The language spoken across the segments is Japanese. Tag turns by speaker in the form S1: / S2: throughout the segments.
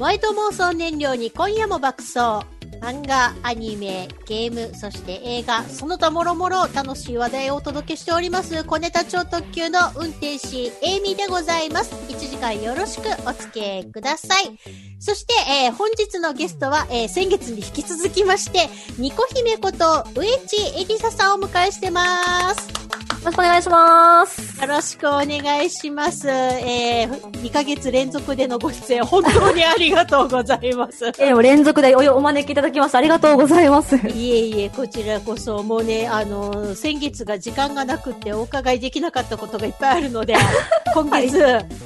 S1: ワイド妄想燃料に今夜も爆走。漫画、アニメ、ゲーム、そして映画、その他もろもろ楽しい話題をお届けしております、小ネタ超特急の運転士、エイミーでございます。1時間よろしくお付き合いください。そして、えー本日のゲストは、えー先月に引き続きまして、ニコ姫こと、ウエチエリサさんをお迎えしてます。
S2: よろしくお願いします。
S1: よろしくお願いします。えー、2ヶ月連続でのご出演、本当にありがとうございます。
S2: えー、もう連続でおお招きいただきましてありがとうございます。
S1: いえいえ、こちらこそ、もうね、あの、先月が時間がなくってお伺いできなかったことがいっぱいあるので、今月、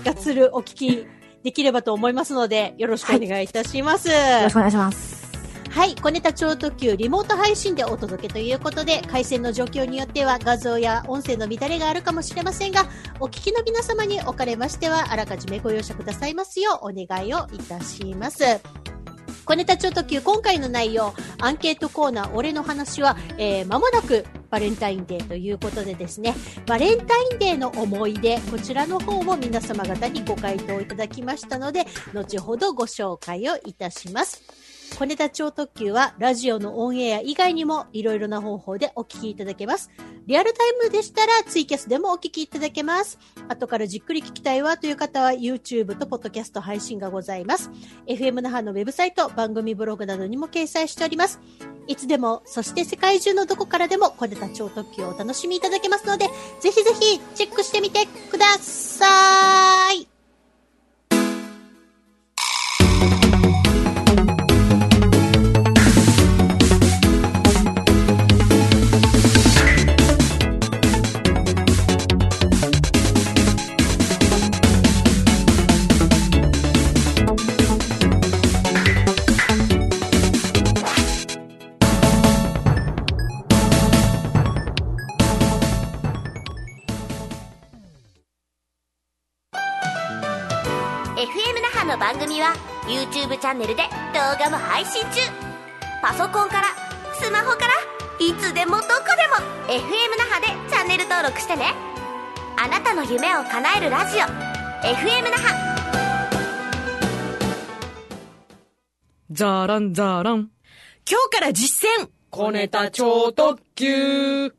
S1: がつるお聞きできればと思いますので、よろしくお願いいたします。
S2: よろしくお願いします。
S1: はい。小ネタ超特急リモート配信でお届けということで、回線の状況によっては画像や音声の乱れがあるかもしれませんが、お聞きの皆様におかれましては、あらかじめご容赦くださいますようお願いをいたします。小ネタ超特急今回の内容、アンケートコーナー、俺の話は、えー、間もなくバレンタインデーということでですね、バレンタインデーの思い出、こちらの方も皆様方にご回答いただきましたので、後ほどご紹介をいたします。小ネタ超特急はラジオのオンエア以外にもいろいろな方法でお聞きいただけます。リアルタイムでしたらツイキャスでもお聞きいただけます。後からじっくり聞きたいわという方は YouTube とポッドキャスト配信がございます。FM 那覇のウェブサイト、番組ブログなどにも掲載しております。いつでも、そして世界中のどこからでも小ネタ超特急をお楽しみいただけますので、ぜひぜひチェックしてみてください。
S3: チャンネルで動画も配信中。パソコンからスマホからいつでもどこでも FM 那覇でチャンネル登録してね。あなたの夢を叶えるラジオ FM 那覇。
S4: ザーランザーラン。
S5: 今日から実践。
S4: 小ネタ超特急。
S3: FM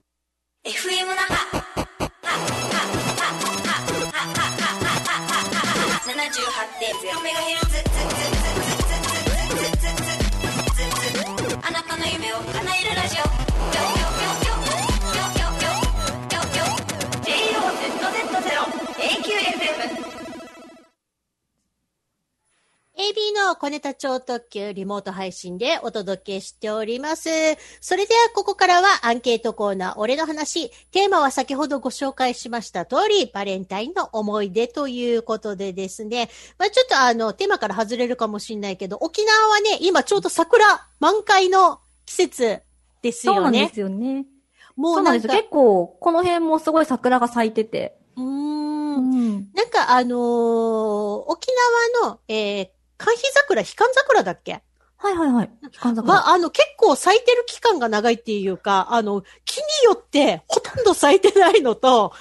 S3: 那覇。78.0メガヘルツ夢を叶えるラジオ
S1: AB の小ネタ超特急リモート配信でお届けしております。それではここからはアンケートコーナー、俺の話。テーマは先ほどご紹介しました通り、バレンタインの思い出ということでですね。まあちょっとあの、テーマから外れるかもしれないけど、沖縄はね、今ちょうど桜、満開の季節ですよね
S2: そうなんで。すよね。
S1: も
S2: そううなんです。結構、この辺もすごい桜が咲いてて。
S1: うー。
S2: うんん。
S1: なんかあのー沖縄の、えー、寒肥桜、悲観桜だっけ？
S2: はいはいはい。期間桜。
S1: は、あの、結構咲いてる期間が長いっていうか、あの、木によってほとんど咲いてないのと、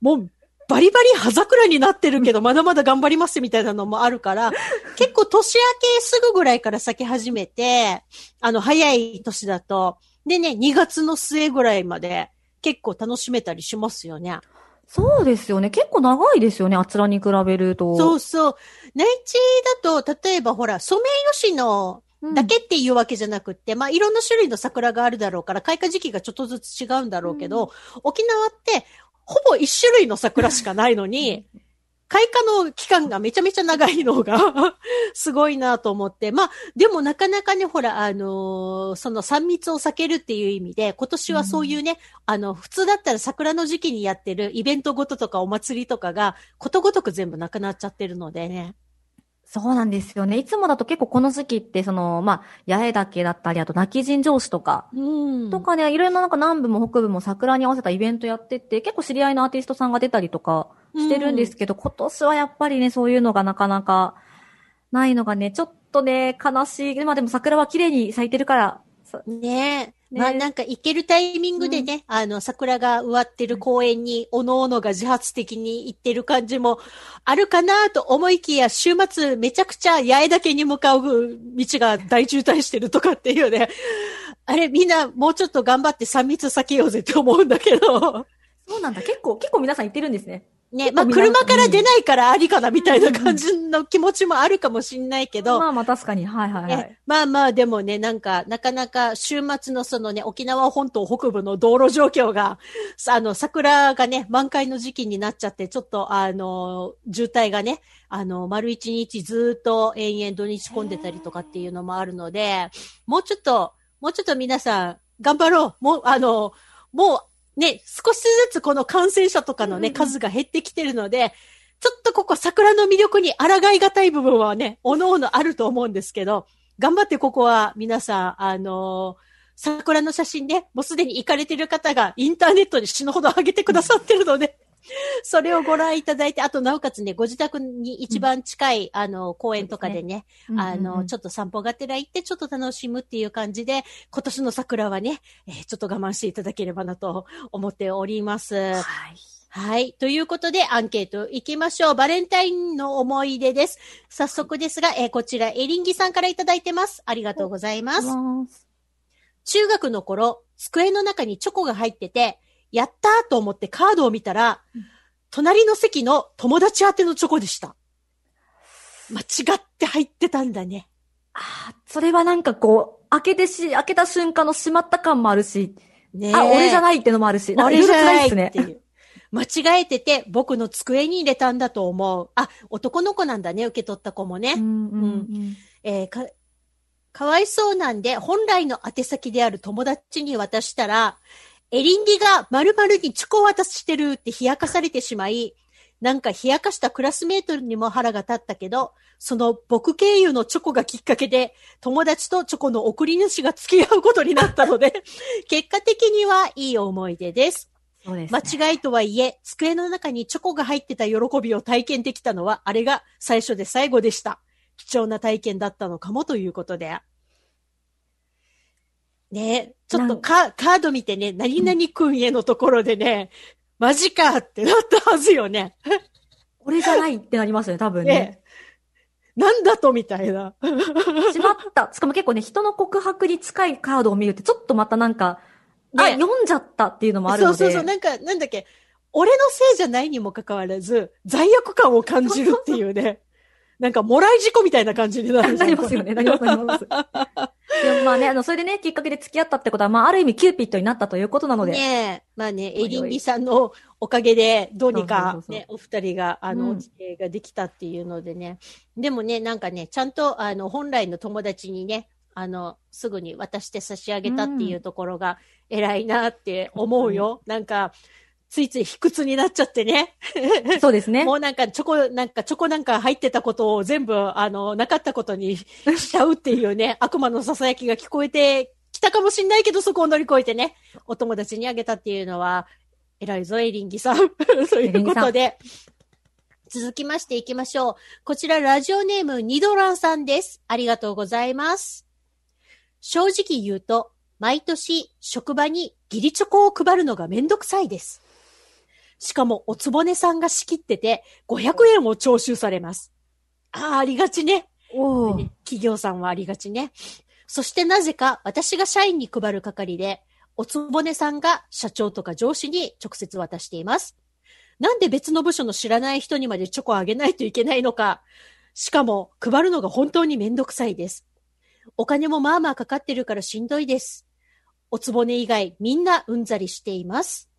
S1: もう、バリバリ葉桜になってるけど、まだまだ頑張りますみたいなのもあるから、結構年明けすぐぐらいから咲き始めて、あの、早い年だと、でね、2月の末ぐらいまで結構楽しめたりしますよね。
S2: そうですよね。結構長いですよね。あちらに比べると。
S1: そうそう。内地だと、例えばほら、ソメイヨシノ
S2: うん
S1: だけっていうわけじゃなくって、まあいろんな種類の桜があるだろうから、開花時期がちょっとずつ違うんだろうけど、沖縄ってほぼ一種類の桜しかないのに、開花の期間がめちゃめちゃ長いのが すごいなと思って。まあ、でもなかなかね、ほら、あのーその3密を避けるっていう意味で、今年はそういうね、あの、普通だったら桜の時期にやってるイベントごととかお祭りとかが、ことごとく全部なくなっちゃってるのでね。
S2: そうなんですよね。いつもだと結構この時期って、その、まあ、八重岳だったり、あと泣き神城市とか、
S1: うん
S2: とかね、いろいろななんか南部も北部も桜に合わせたイベントやってて、結構知り合いのアーティストさんが出たりとかしてるんですけど、今年はやっぱりね、そういうのがなかなかないのがね、ちょっとね、悲しい。まあでも桜は綺麗に咲いてるから、そ
S1: まあなんか行けるタイミングでね、あの桜が植わってる公園におのおのが自発的に行ってる感じもあるかなと思いきや、週末めちゃくちゃ八重岳に向かう道が大渋滞してるとかっていうね、あれみんなもうちょっと頑張って3密避けようぜって思うんだけど、
S2: そうなんだ。結構、結構皆さん言ってるんですね。
S1: ね、まあ車から出ないからありかなみたいな感じの気持ちもあるかもしんないけど、
S2: まあまあ確かに。はいはいはい。
S1: ね、まあまあでもね、なんか、なかなか週末のそのね、沖縄本島北部の道路状況が、さあの、桜がね、満開の時期になっちゃって、ちょっとあの、渋滞がね、あの、丸一日ずっと延々土日混んでたりとかっていうのもあるので、もうちょっと、もうちょっと皆さん、頑張ろう。もう、あの、もう、ね、少しずつこの感染者とかのね、数が減ってきてるので、ちょっとここ桜の魅力に抗いがたい部分はね、おのおのあると思うんですけど、頑張ってここは皆さん、あのー桜の写真ね、もうすでに行かれてる方がインターネットに死ぬほど上げてくださってるので、それをご覧いただいて、あとなおかつね、ご自宅に一番近い、あの、公園とかでね、
S2: うん
S1: あの、
S2: うんうん
S1: ちょっと散歩がてら行って、ちょっと楽しむっていう感じで、今年の桜はね、えーちょっと我慢していただければなと思っております。
S2: はい。
S1: はい。ということで、アンケート行きましょう。バレンタインの思い出です。早速ですが、えーこちら、エリンギさんからいただいてます。ありがとうござい。ます。中学の頃、机の中にチョコが入ってて、やったーと思ってカードを見たら、隣の席の友達宛てのチョコでした。間違って入ってたんだね。
S2: ああ、それはなんかこう、開けてし、開けた瞬間の閉まった感もあるし、
S1: ね
S2: あ、俺じゃ
S1: い
S2: ないってのもあるし、なんか
S1: 俺じゃない
S2: っすね。
S1: 間違えてて、僕の机に入れたんだと思う。あ、男の子なんだね、受け取った子もね。
S2: うんうんうん。
S1: えーか、かわいそうなんで、本来の宛先である友達に渡したら、エリンギが丸々にチョコを渡してるって冷やかされてしまい、なんか冷やかしたクラスメートにも腹が立ったけど、その僕経由のチョコがきっかけで、友達とチョコの送り主が付き合うことになったので、結果的にはいい思い出です。
S2: そうです、ね。
S1: 間違いとはいえ、机の中にチョコが入ってた喜びを体験できたのは、あれが最初で最後でした。貴重な体験だったのかもということで。ねちょっとカカード見てね、何々くんへのところでね、マジかってなったはずよね。
S2: 俺じゃないってなりますよね、多分ね。
S1: ねなんだとみたいな。
S2: しまった。しかも結構ね、人の告白に近いカードを見るって、ちょっとまたなんか、あ、
S1: ね
S2: 読んじゃったっていうのもあるので。
S1: そうそうそう、なんか、なんだっけ、俺のせいじゃないにもかかわらず、罪悪感を感じるっていうね。なんか、もらい事故みたいな感じになる。
S2: なりますよね、なります、なります。でもまあね、あの、それでね、きっかけで付き合ったってことは、まあ、ある意味キューピッドになったということなので。
S1: ねえ。まあね、エリンギさんのおかげで、どうに
S2: そう
S1: か
S2: そうそう
S1: ね、お二人が、あの、
S2: うん
S1: お付き合いができたっていうのでね。でもね、なんかね、ちゃんと、あの、本来の友達にね、あの、すぐに渡して差し上げたっていうところが偉いなって思うよ。なんか、ついつい卑屈になっちゃってね。
S2: そうですね。
S1: もうなんかチョコ、なんかチョコなんか入ってたことを全部、あの、なかったことにしちゃうっていうね、悪魔の囁きが聞こえてきたかもしんないけど、そこを乗り越えてね、お友達にあげたっていうのは、偉いぞ、エリンギさん。そういうことで。続きましていきましょう。こちら、ラジオネーム、ニドランさんです。ありがとうございます。正直言うと、毎年、職場に義理チョコを配るのがめんどくさいです。しかも、おつぼねさんが仕切ってて、500円を徴収されます。ああ、ありがちね。
S2: おー
S1: ね企業さんはありがちね。そしてなぜか私が社員に配る係で、おつぼねさんが社長とか上司に直接渡しています。なんで別の部署の知らない人にまでチョコをあげないといけないのか。しかも、配るのが本当にめんどくさいです。お金もまあまあかかってるからしんどいです。おつぼね以外みんなうんざりしています。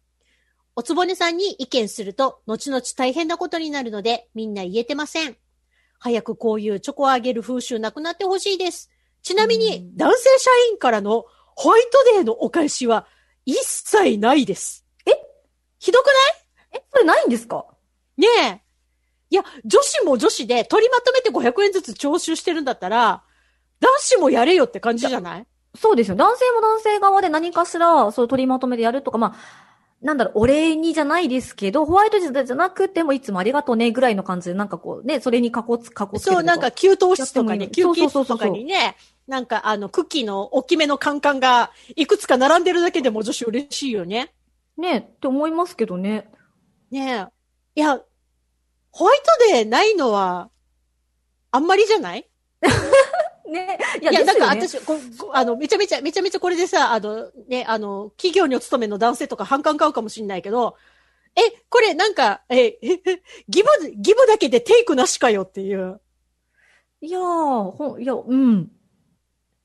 S1: おつぼねさんに意見すると、後々大変なことになるので、みんな言えてません。早くこういうチョコをあげる風習なくなってほしいです。ちなみに、男性社員からのホワイトデーのお返しは一切ないです。え？ひどく
S2: え、それないんですか？
S1: ないねえ。いや、女子も女子で取りまとめて500円ずつ徴収してるんだったら、男子もやれよって感じじゃない？
S2: そうですよ。男性も男性側で何かしら、そう取りまとめでやるとか、まあ、なんだろう、お礼にじゃないですけど、ホワイトデーじゃなくてもいつもありがとうねぐらいの感じで、なんかこうね、それにかこつ、かこつ
S1: そう、なんか、給湯室とかに、休憩室とかにね、なんかあの、クッキーの大きめのカンカンがいくつか並んでるだけでも女子嬉しいよね。
S2: ねって思いますけどね。
S1: ねえ。いや、ホワイトデーないのは、あんまりじゃない？
S2: ねい
S1: いや、
S2: ですよね
S1: なんか私、ここあの、めちゃめちゃ、めちゃめちゃこれでさ、あの、ね、あの、企業にお勤めの男性とか反感買うかもしれないけど、え、これなんか、え、えギブ、ギブだけでテイクなしかよっていう。
S2: いやー、ほん、いや、うん。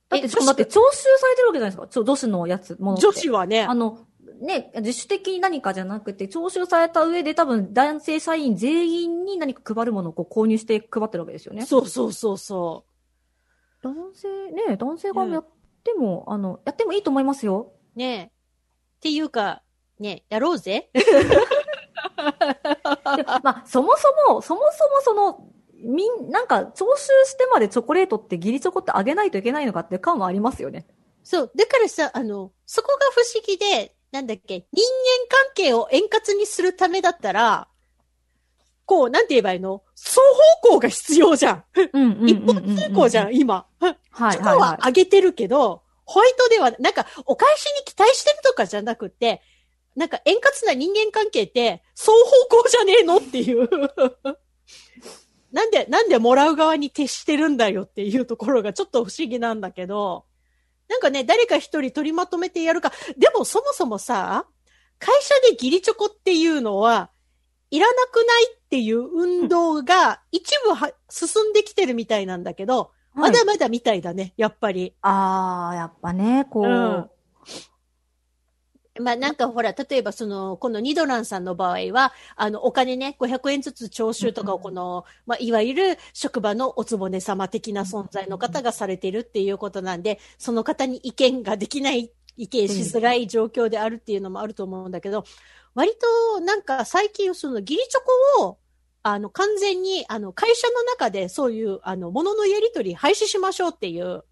S2: だって、
S1: え
S2: しかもだって徴収されてるわけじゃないですか？ちょ女子のやつ、も。
S1: 女子はね
S2: あ、の、ね、自主的に何かじゃなくて、徴収された上で多分男性社員全員に何か配るものをこう購入して配ってるわけですよね。
S1: そうそうそうそ
S2: 男性、ね、男性が
S1: うん
S2: やっても、あの、やってもいいと思いますよ。
S1: う。ねえ。っていうか、ね、やろうぜ。
S2: でまあ、そもそも、そもそもその、みん、なんか、徴収してまでチョコレートってギリチョコってあげないといけないのかって感はありますよね。
S1: そう。だからさ、あの、そこが不思議で、なんだっけ、人間関係を円滑にするためだったら、こう、なんて言えばいいの？双方向が必要じゃん。一方通行じゃん、今。
S2: はい
S1: チョコ
S2: はいは。
S1: はい上げてるけど、ホワイトでは、なんか、お返しに期待してるとかじゃなくて、なんか円滑な人間関係って、双方向じゃねえのっていう。なんで、なんでもらう側に徹してるんだよっていうところがちょっと不思議なんだけど、なんかね、誰か一人取りまとめてやるか。でもそもそもさ、会社でギリチョコっていうのは、いらなくないっていう運動が一部は進んできてるみたいなんだけど、まだまだみたいだね、やっぱり。
S2: あー、やっぱね、こう、
S1: うん。まあなんかほら、例えばその、このニドランさんの場合は、あの、お金ね、500円ずつ徴収とかをこの、まあいわゆる職場のおつぼね様的な存在の方がされてるっていうことなんで、その方に意見ができない、意見しづらい状況であるっていうのもあると思うんだけど、割となんか最近そのギリチョコを、あの、完全に、あの、会社の中でそういう、あの、物のやり取り廃止しましょうっていう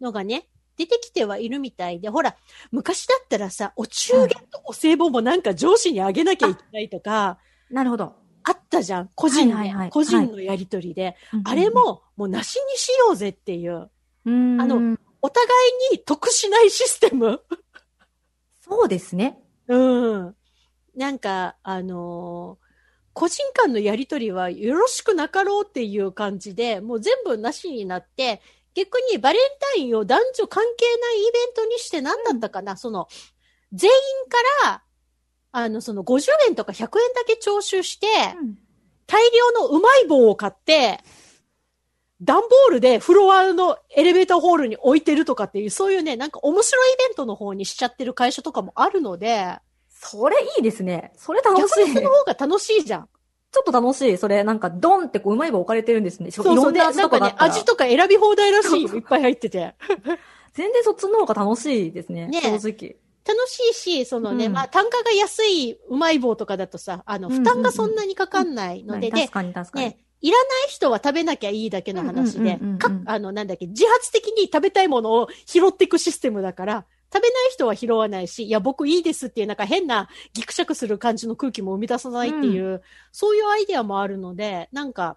S1: のがね、出てきてはいるみたい。で、ほら、昔だったらさ、お中元とお歳暮もなんか上司にあげなきゃいけないとか、
S2: なるほど。
S1: あったじゃん。個人で、
S2: はいはいはい。
S1: 個人のやりとりで、あれ、も、もうなしにしようぜっていう、
S2: うん、
S1: あのお互いに得しないシステム。
S2: そうですね。
S1: うん。なんか、あのー個人間のやりとりはよろしくなかろうっていう感じで、もう全部なしになって、逆にバレンタインを男女関係ないイベントにして何だったかな、その、全員から、あの、その50円とか100円だけ徴収して、大量のうまい棒を買って、段ボールでフロアのエレベーターホールに置いてるとかっていう、そういうね、なんか面白いイベントの方にしちゃってる会社とかもあるので、
S2: それいいですね。それ楽しい。
S1: 逆にそ
S2: ち
S1: の方が楽しいじゃん。
S2: ょっと楽しい。それ、なんか、ドンってこう、うまい棒置かれてるんですね。
S1: そうそう。で、
S2: いろんな味
S1: なんかね
S2: とかがあっ、たら
S1: 味とか選び放題らしいよ。いっぱい入ってて。
S2: 全然そっちの方が楽しいですね。
S1: ね
S2: 正直。
S1: 楽しいし、そのね、
S2: うん
S1: まあ、単価が安いうまい棒とかだとさ、あの、
S2: うんうんうん
S1: 負担がそんなにかかんないので、で
S2: 確、かに確かに。
S1: ね、いらない人は食べなきゃいいだけの話であの、なんだっけ、自発的に食べたいものを拾っていくシステムだから、食べない人は拾わないし、いや、僕いいですっていう、なんか変なギクシャクする感じの空気も生み出さないっていう、そういうアイデアもあるので、なんか、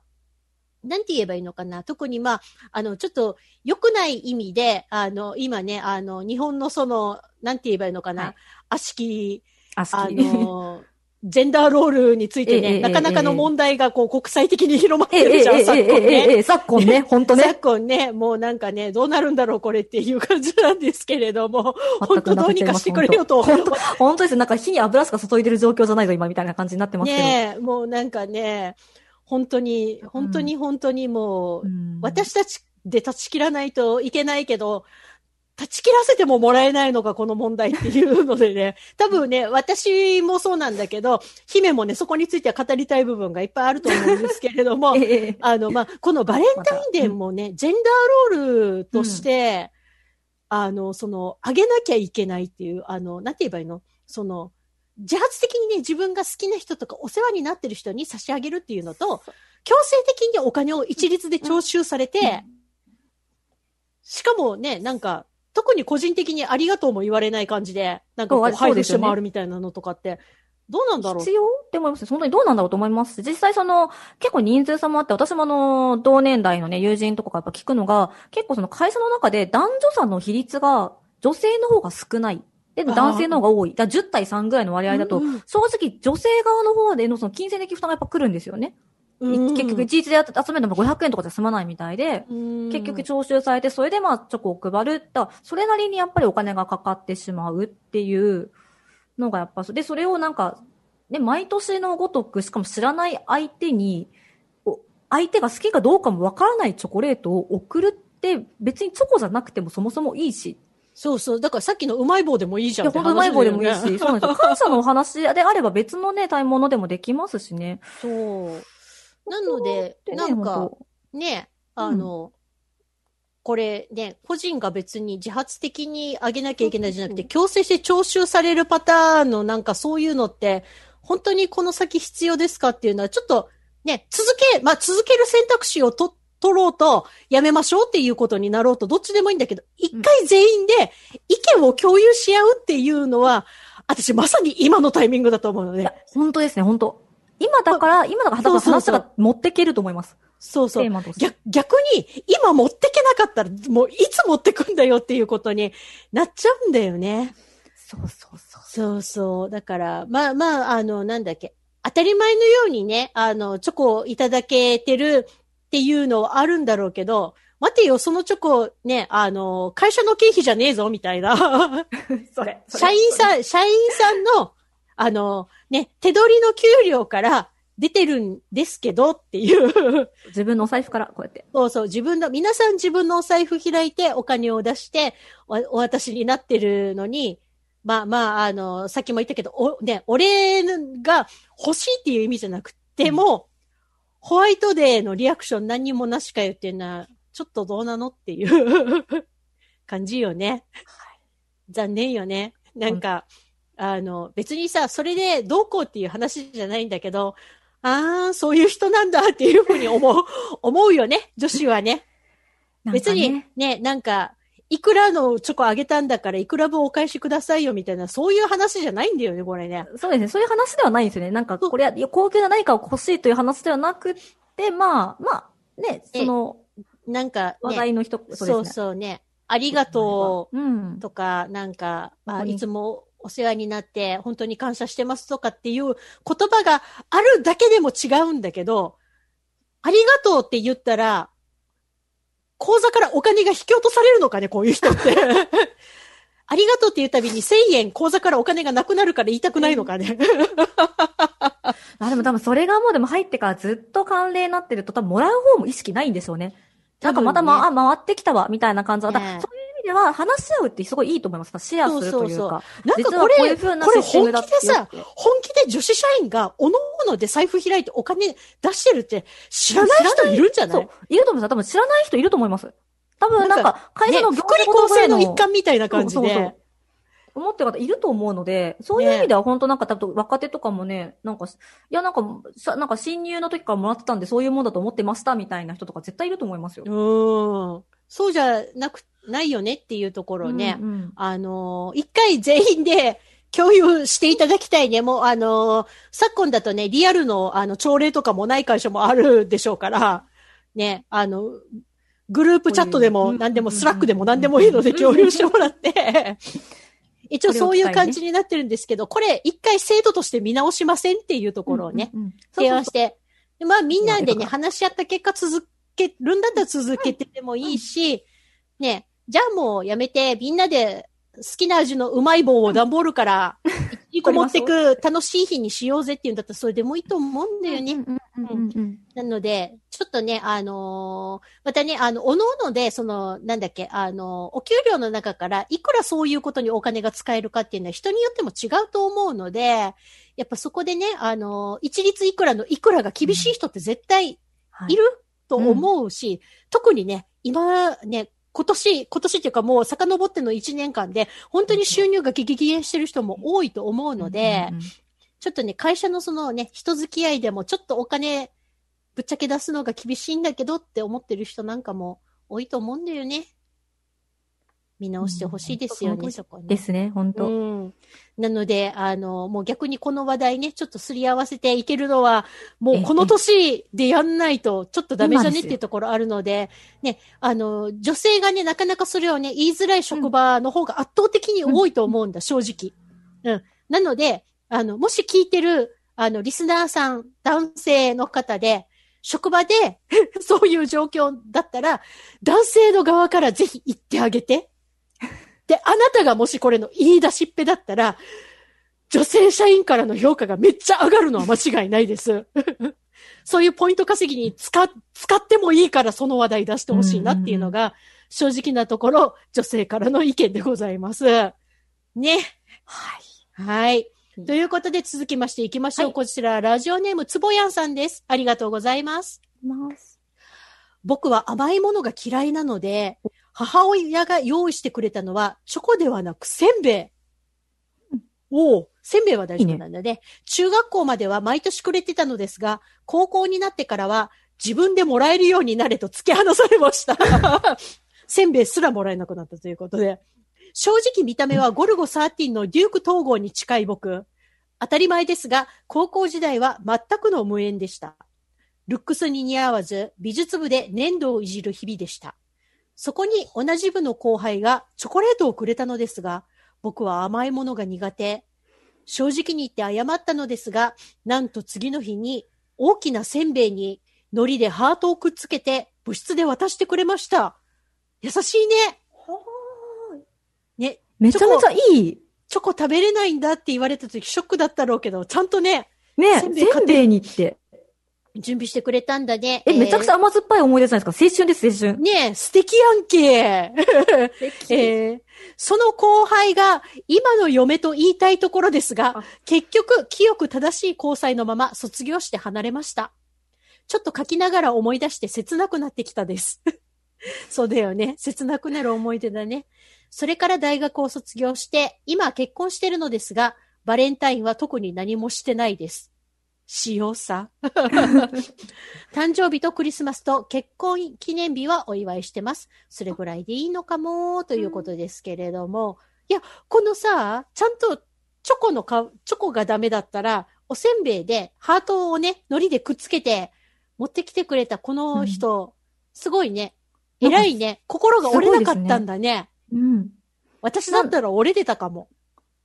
S1: なんて言えばいいのかな？特にまあ、あの、ちょっと良くない意味で、あの、今ね、あの、日本のその、なんて言えばいいのかな、
S2: はい。
S1: 悪しき、
S2: あ。
S1: の、ジェンダーロールについてね、
S2: ええ
S1: なかなかの問題がこう国際的に広まってるじゃん、
S2: ええ、
S1: 昨今ね。
S2: え、昨今ね、ほんとね。
S1: 昨今ね、もうなんかね、どうなるんだろうこれっていう感じなんですけれども、本当どうにかしてくれよと。
S2: 本当、本当ですよ。なんか火に油しか注いでる状況じゃないぞ、今みたいな感じになってますけど。
S1: ねえ、もうなんかね、本当に、本当に本当にもう、
S2: うん
S1: 私たちで断ち切らないといけないけど、断ち切らせてももらえないのがこの問題っていうのでね、多分ね、私もそうなんだけど、姫もね、そこについては語りたい部分がいっぱいあると思うんですけれども
S2: え、え、ええ
S1: あの、まあ、このバレンタインデーもね、ジェンダーロールとして、あの、その、あげなきゃいけないっていう、あの、なんて言えばいいの？その、自発的にね、自分が好きな人とかお世話になってる人に差し上げるっていうのと、強制的にお金を一律で徴収されて、しかもね、なんか、特に個人的にありがとうも言われない感じで、なんかこう配布して回るみたいなのとかって、どうなんだろう？
S2: 必。要？って思います。本当にどうなんだろうと思いますし。実際その、結構人数差もあって、私もあの、同年代のね、友人とかからやっぱ聞くのが、結構その会社の中で男女差の比率が、女性の方が少ない。で、男性の方が多い。だから10対3ぐらいの割合だと、
S1: うんうん
S2: 正直女性側の方でのその金銭的負担がやっぱ来るんですよね。
S1: うん
S2: 結局、一日で集めるのも500円とかじゃ済まないみたいで、結局徴収されて、それでまあチョコを配る。だそれなりにやっぱりお金がかかってしまうっていうのがやっぱ、で、それをなんか、ね、毎年のごとく、しかも知らない相手に、お相手が好きかどうかもわからないチョコレートを送るって、別にチョコじゃなくてもそもそもいいし、
S1: そうそう。だからさっきのうまい棒でもいいじゃん
S2: いや、
S1: って
S2: 本当うまい棒でもいいし、そうなんですよ。感謝のお話であれば別のね、買い物でもできますしね。
S1: そう。なので、
S2: でね
S1: なんか
S2: 本、
S1: ね、あの、これね、個人が別に自発的に上げなきゃいけないじゃなくて、強制して徴収されるパターンのなんかそういうのって、本当にこの先必要ですかっていうのは、ちょっとね、続け、まあ続ける選択肢をと取ろうと、やめましょうっていうことになろうと、どっちでもいいんだけど、一回全員で意見を共有し合うっていうのは、私まさに今のタイミングだと思うので、
S2: 本当ですね、本当今だから、今だから、
S1: そうそうそう
S2: 話が持ってけると思います。
S1: そうそう逆に、今持ってけなかったら、もういつ持ってくんだよっていうことになっちゃうんだよね。
S2: そうそうそう。
S1: そうそう。だから、まあまあ、あの、なんだっけ。当たり前のようにね、あの、チョコをいただけてるっていうのはあるんだろうけど、待てよ、そのチョコね、あの、会社の経費じゃねえぞ、みたいな。
S2: それ。
S1: 社員さん、社員さんの、あの、ね、手取りの給料から出てるんですけどっていう。
S2: 自分のお財布から、こうやって。
S1: そうそう、自分の、皆さん自分のお財布開いてお金を出してお、お渡しになってるのに、まあまあ、あの、さっきも言ったけど、お、ね、俺が欲しいっていう意味じゃなくても、ホワイトデーのリアクション何にもなしかよっていうのは、ちょっとどうなのっていう 感じよね。残念よね。なんか、あの、別にさ、それでどうこうっていう話じゃないんだけど、ああ、そういう人なんだっていうふうに思う、思うよね、女子はね。
S2: なんか
S1: 別に
S2: ね
S1: ね、なんか、いくらのチョコあげたんだから、いくら分お返しくださいよみたいな、そういう話じゃないんだよね、これね。
S2: そうですね。そういう話ではないんですよね。なんか、これは高級な何かを欲しいという話ではなくって、まあ、まあ、ね、
S1: え
S2: その、
S1: なんか、
S2: 話
S1: ね、
S2: 題の人、そうね。
S1: そうそうね。ありがと
S2: う。うん
S1: う。とか、なんか、まあ、いつもお世話になって、本当に感謝してますとかっていう言葉があるだけでも違うんだけど、ありがとうって言ったら、口座からお金が引き落とされるのかね、こういう人って。ありがとうって言うたびに1000円口座からお金がなくなるから言いたくないのかね。
S2: あ、でも多分それがもうでも入ってからずっと慣例になってると多分もらう方も意識ないんでしょうね。なんかまた、ま、
S1: 多
S2: あ、回ってきたわ、みたいな感じだ。
S1: ね
S2: そう意味では話し合うってすごいいいと思います。シェアするというか。
S1: そうそうなん
S2: 実はこう
S1: かこれ、
S2: いう風な
S1: これ本気でさ本気で女子社員がおのおので財布開いてお金出してるって知らない人いるんじゃな
S2: そう
S1: い、
S2: いると思います。多分知らない人いると思います。多分なん
S1: なん
S2: か、会社の
S1: ね、福利厚生の一環みたいな感じ
S2: そうそうそう
S1: で。
S2: 思ってる方いると思うので、そういう意味では本当なんか多分若手とかもね、なんか、いやなんか、さなんか新入の時からもらってたんでそういうもんだと思ってましたみたいな人とか絶対いると思いますよ。
S1: うん。そうじゃなく、ないよねっていうところをね、
S2: うんうん。
S1: あのー一回全員で共有していただきたいね。もう、あのー昨今だとね、リアルの、あの、朝礼とかもない会社もあるでしょうから、ね、あの、グループチャットでも何でも、
S2: うん
S1: スラックでも何でもいいので
S2: うん
S1: 共有してもらって、一応そういう感じになってるんですけど、これ一回制度として見直しませんっていうところをね、提案して、でまあみんなでね、話し合った結果続けるんだったら続けててもいいし、ね、じゃあもうやめて、みんなで好きな味のうまい棒を段ボールから一個持ってく楽しい日にしようぜっていうんだったらそれでもいいと思うんだよね。
S2: うんうんうんうん
S1: なので、ちょっとね、あのーまたね、あの、おのおので、その、なんだっけ、あのお給料の中から、いくらそういうことにお金が使えるかっていうのは人によっても違うと思うので、やっぱそこでね、あの一律いくらのいくらが厳しい人って絶対
S2: はい。
S1: いると思うし、特にね、今ね、今年、今年っていうかもう遡っての1年間で、本当に収入が激減してる人も多いと思うので、
S2: うんうんうん
S1: ちょっとね、会社のそのね、人付き合いでもちょっとお金ぶっちゃけ出すのが厳しいんだけどって思ってる人なんかも多いと思うんだよね。見直してほしいですよね、
S2: うん
S1: そこね。
S2: ですね、本当、
S1: うん。なので、あの、もう逆にこの話題ね、ちょっとすり合わせていけるのは、もうこの年でやんないと、ちょっとダメじゃねっていうところあるので、ね、あの、女性がね、なかなかそれをね、言いづらい職場の方が圧倒的に多いと思うんだ、正直。うん。なので、あの、もし聞いてる、あの、リスナーさん、男性の方で、職場で、そういう状況だったら、男性の側からぜひ言ってあげて。で、あなたがもしこれの言い出しっぺだったら、女性社員からの評価がめっちゃ上がるのは間違いないです。そういうポイント稼ぎに使、使ってもいいからその話題出してほしいなっていうのが、正直なところ、女性からの意見でございます。ね。
S2: はい。
S1: はい。ということで続きましていきましょう。
S2: はい
S1: こちら、ラジオネームつぼやんさんです。ありがとうございます。
S2: ます。
S1: 僕は甘いものが嫌いなので、母親が用意してくれたのは、チョコではなくせんべい。おお、せんべいは大丈夫なんだね。中学校までは毎年くれてたのですが、高校になってからは自分でもらえるようになれと突き放されました。せんべいすらもらえなくなったということで。正直見た目はゴルゴ13のデューク統合に近い僕。当たり前ですが、高校時代は全くの無縁でした。ルックスに似合わず、美術部で粘土をいじる日々でした。そこに同じ部の後輩がチョコレートをくれたのですが、僕は甘いものが苦手。正直に言って謝ったのですが、なんと次の日に大きなせんべいに海苔でハートをくっつけて部室で渡してくれました。優しいね。ね、
S2: めちゃめちゃいい。
S1: チョコ食べれないんだって言われた時ショックだったろうけど、ちゃんとね、
S2: ね、
S1: せんべい
S2: にって。
S1: 準備してくれたんだね。
S2: え、めちゃくちゃ甘酸っぱい思い出じゃないですか？青春です、青春。
S1: ねえ、素敵やんけ。えーその後輩が今の嫁と言いたいところですが
S2: あ、
S1: 結局清く正しい交際のまま卒業して離れました。ちょっと書きながら思い出して切なくなってきたです。そうだよね。切なくなる思い出だね。それから大学を卒業して、今は結婚してるのですが、バレンタインは特に何もしてないです。しようさ。誕生日とクリスマスと結婚記念日はお祝いしてます。それぐらいでいいのかも、ということですけれども。いや、このさ、ちゃんとチョコのか、チョコがダメだったら、おせんべいでハートをね、海苔でくっつけて持ってきてくれたこの人、すごいね。偉いね。心が折れなかったんだね。
S2: うん。
S1: 私だったら折れてたかも。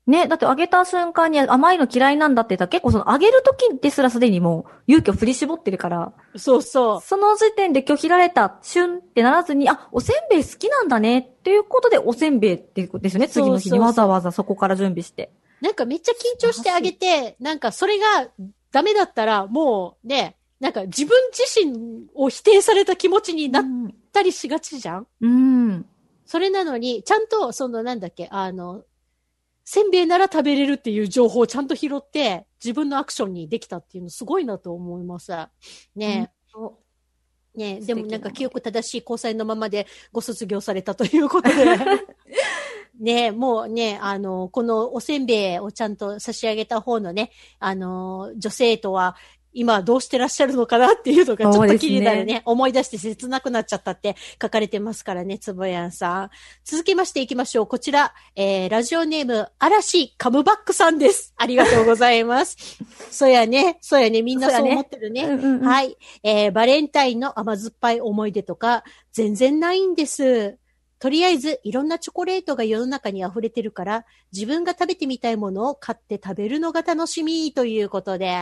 S2: ね、だってあげた瞬間に甘いの嫌いなんだって言ったら結構そのあげる時ですらすでにもう勇気を振り絞ってるから、
S1: そうそう。
S2: その時点で拒否られた瞬ってならずに、あ、おせんべい好きなんだねっていうことでおせんべいっていうことですよね。次の日にわざわざそこから準備して。
S1: なんかめっちゃ緊張してあげて、なんかそれがダメだったら、もうね、なんか自分自身を否定された気持ちになっ
S2: うん
S1: たりしがちじゃん
S2: うん。
S1: それなのに、ちゃんと、そのなんだっけ、あの、せんべいなら食べれるっていう情報をちゃんと拾って、自分のアクションにできたっていうのすごいなと思います。ねえ。ねえ、でもなんか記憶正しい交際のままでご卒業されたということで。ねえ、もうね、あの、このおせんべいをちゃんと差し上げた方のね、あの、女性とは、今どうしてらっしゃるのかなっていうのがちょっと気になるね。
S2: そうです
S1: 思い出して切なくなっちゃったって書かれてますからね、つぼやんさん。続きましていきましょう。こちら、えー、ラジオネーム、嵐カムバックさんです。ありがとうございます。そうやね、そうやね、みんなそう思ってるね。
S2: うんうんうん
S1: はい。えー、バレンタインの甘酸っぱい思い出とか、全然ないんです。とりあえず、いろんなチョコレートが世の中に溢れてるから、自分が食べてみたいものを買って食べるのが楽しみということで、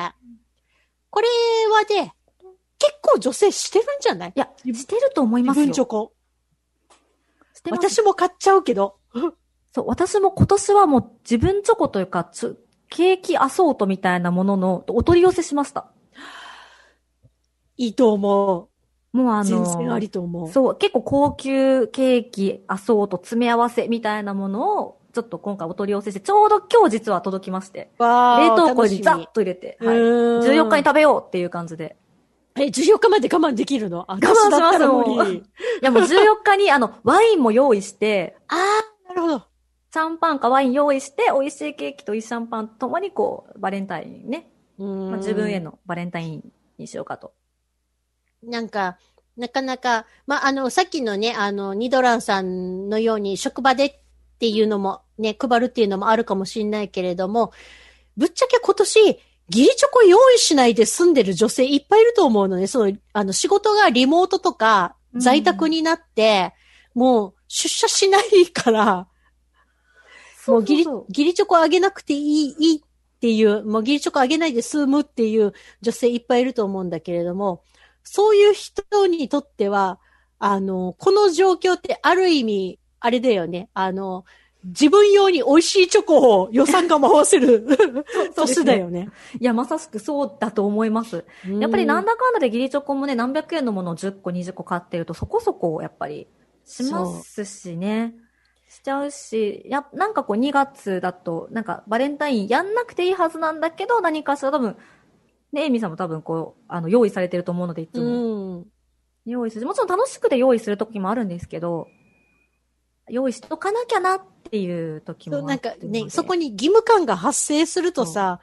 S1: これはね、結構女性してるんじゃない？
S2: いや、してると思いますよ。
S1: 自分チョコ。私も買っちゃうけど。
S2: そう、私も今年はもう自分チョコというか、ちょケーキアソートみたいなもののお取り寄せしました。
S1: いいと思う。
S2: もうあ
S1: 全
S2: の、
S1: 然ありと思う。
S2: そう、結構高級ケーキ、アソート、詰め合わせみたいなものを、ちょっと今回お取り寄せして、ちょうど今日実は届きまして、
S1: わー
S2: 冷凍庫にザッと入れて、
S1: み
S2: はい。
S1: うーん
S2: 14日に食べようっていう感じで。
S1: え、14日まで我慢できるの？我
S2: 慢します
S1: 無
S2: もう
S1: 理。
S2: いやもう14日にあの、ワインも用意して、
S1: あー、なるほど。
S2: シャンパンかワイン用意して、美味しいケーキといいシャンパンともにこう、バレンタインね、まあ、自分へ
S1: の。
S2: のバレンタインにしようかと。
S1: なんか、なかなか、まあ、あの、さっきのね、あの、ニドランさんのように職場でっていうのもね、配るっていうのもあるかもしれないけれども、ぶっちゃけ今年、ギリチョコ用意しないで住んでる女性いっぱいいると思うのね。その、あの、仕事がリモートとか在宅になって、もう出社しないから、もうギリ、ギリチョコあげなくていい、いいっていう、もうギリチョコあげないで済むっていう女性いっぱいいると思うんだけれども、そういう人にとっては、あの、この状況ってある意味、あれだよね。あの、自分用に美味しいチョコを予算が回せる
S2: そうですね
S1: 年だよね。
S2: いや、まさしくそうだと思います。やっぱりなんだかんだでギリチョコもね、何百円のものを10個、20個買ってると、そこそこやっぱりしますしね。しちゃうし、や、なんかこう2月だと、なんかバレンタインやんなくていいはずなんだけど、何かしら多分、ね、エイミさんも多分こう、あの、用意されてると思うので、いつ
S1: う
S2: も。
S1: ん。
S2: 用意する。もちろん楽しくて用意する時もあるんですけど、用意しとかなきゃなっていう時も
S1: なんかね、そこに義務感が発生するとさ、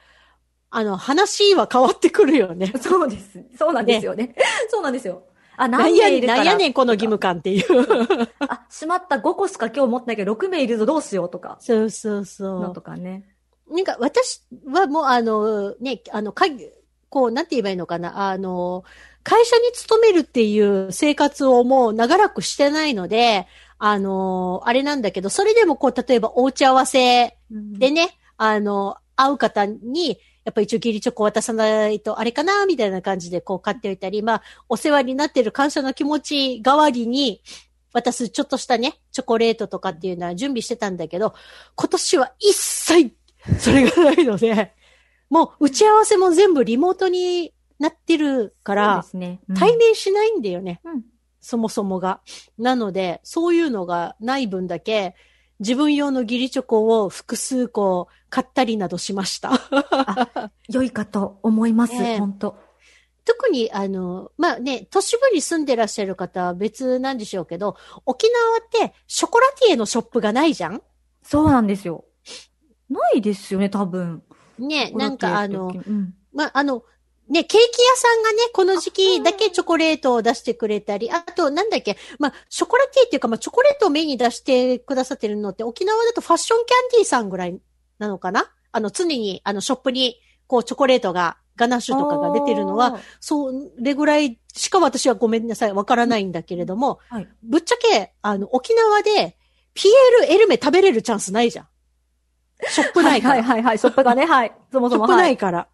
S1: あの、話は変わってくるよね。
S2: そうです。そうなんですよね。そうなんですよ。あ、
S1: なんやねん、
S2: 何名いるから
S1: なんやねん、この義務感っていう。
S2: あ、しまった5個しか今日持ってないけど6名いるぞどうしようとか。
S1: そうそうそ
S2: の
S1: う。
S2: とかね。
S1: なんか私はもうあの、ね、あの、かこう、なんて言えばいいのかな、あの、会社に勤めるっていう生活をもう長らくしてないので、あの、あれなんだけど、それでもこう、例えばお打ち合わせでね、あの、会う方に、やっぱ一応ギリチョコ渡さないとあれかなみたいな感じでこう買っておいたり、まあ、お世話になってる感謝の気持ち代わりに、渡すちょっとしたね、チョコレートとかっていうのは準備してたんだけど、今年は一切それがないので、もう打ち合わせも全部リモートになってるから
S2: ね。うん
S1: 対面しないんだよね。
S2: うん
S1: そもそもが。なので、そういうのがない分だけ、自分用の義理チョコを複数個買ったりなどしました。
S2: 良いかと思います。
S1: ねえ
S2: 本当
S1: 特に、あの、まあね、都市部に住んでらっしゃる方は別なんでしょうけど、沖縄ってショコラティエのショップがないじゃん？
S2: そうなんですよ。ないですよね、多分。
S1: ね、なんかあの、
S2: うん
S1: まあ、あの、ね、ケーキ屋さんがね、この時期だけチョコレートを出してくれたり、あと、なんだっけ、まあ、ショコラティエっていうか、まあ、チョコレートをメインに出してくださってるのって、沖縄だとファッションキャンディーさんぐらいなのかな？あの、常に、あの、ショップに、こう、チョコレートが、ガナッシュとかが出てるのは、、それぐらいしか私はごめんなさい、わからないんだけれども、
S2: はい
S1: ぶっちゃけ、あの、沖縄で、ピエール・エルメ食べれるチャンスないじゃん。ショップないから。
S2: はいはいはいはい、ショップがね、はい。そもそも。
S1: ショップな
S2: はいい
S1: から。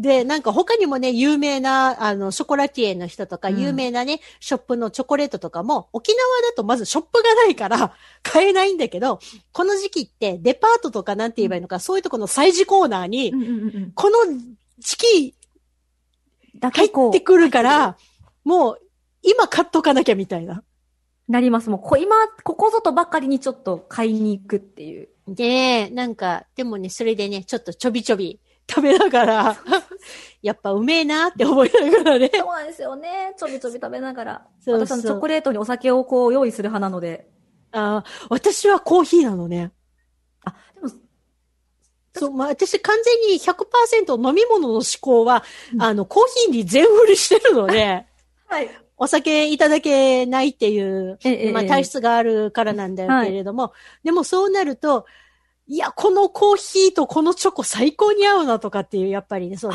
S1: で、なんか他にもね、有名な、あの、ショコラティエの人とか、
S2: うん
S1: 有名なね、ショップのチョコレートとかも、沖縄だとまずショップがないから、買えないんだけど、この時期ってデパートとかなんて言えばいいのか、そういうところの催事コーナーに、
S2: うんうんうんうん。
S1: この時期入
S2: だけこ
S1: ってくるから、もう、今買っとかなきゃみたいな。
S2: う、なります。もうこ、今、ここぞとばかりにちょっと買いに行くっていう。
S1: で、なんか、でもね、それでね、ちょっとちょびちょび食べながら、やっぱうめえなって思いながらね。
S2: そうなんですよね。ちょびちょび食べながら。
S1: そうそう
S2: 私はチョコレートにお酒をこう用意する派なので。
S1: あー私はコーヒーなのね。
S2: あ、でも、
S1: そう、まあ、私完全に100%飲み物の思考は、
S2: うん
S1: あの、コーヒーに全振りしてるので、
S2: はい。
S1: お酒いただけないっていう、
S2: ええ
S1: まあ、
S2: ええ
S1: 体質があるからなんだ
S2: はい
S1: けれども、でもそうなると、いや、このコーヒーとこのチョコ最高に合うなとかっていう、やっぱりね、その、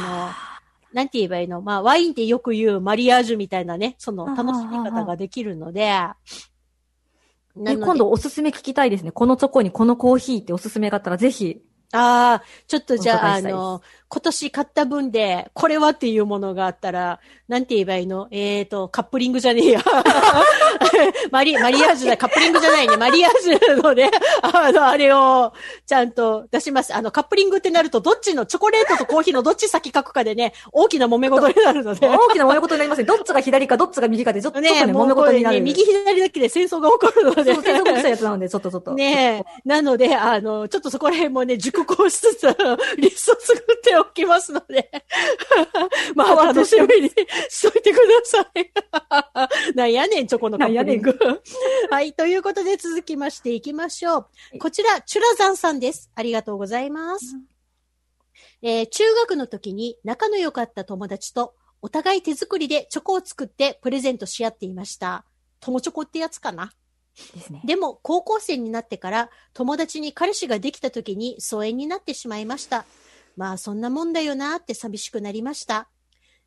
S1: なんて言えばいいの？まあ、ワインってよく言うマリアージュみたいなね、その楽しみ方ができるので、
S2: 今度おすすめ聞きたいですね。このチョコにこのコーヒーっておすすめがあったらぜひ。
S1: ああ、ちょっとじゃあ、あの、今年買った分で、これはっていうものがあったら、なんて言えばいいの？えっ、と、カップリングじゃねえや。マリ、マリアージュだ、カップリングじゃないね。マリアージュのね、あの、あれを、ちゃんと出します。あの、カップリングってなると、どっちの、チョコレートとコーヒーのどっち先書くかでね、大きな揉め事になるので。
S2: 大きな揉め事になりますね。どっちが左かどっちが右かでちょっと、
S1: ね
S2: とね、揉め事になる。
S1: 右左だけで戦争が起こるので。
S2: そう、戦争したやつなので、ちょっとちょっと。
S1: ねえ。なので、あの、ちょっとそこら辺もね、熟考しつつ、リスト作っておきますので。まあ、楽しみにしといてください。なんやねん、チョコのカップリング。はい。ということで、続きましていきましょう。こちら、チュラザンさんです。ありがとうございます。えー中学の時に仲の良かった友達とお互い手作りでチョコを作ってプレゼントし合っていました。友チョコってやつかな？
S2: ですね。
S1: でも、高校生になってから、友達に彼氏ができた時に疎遠になってしまいました。まあ、そんなもんだよなって寂しくなりました。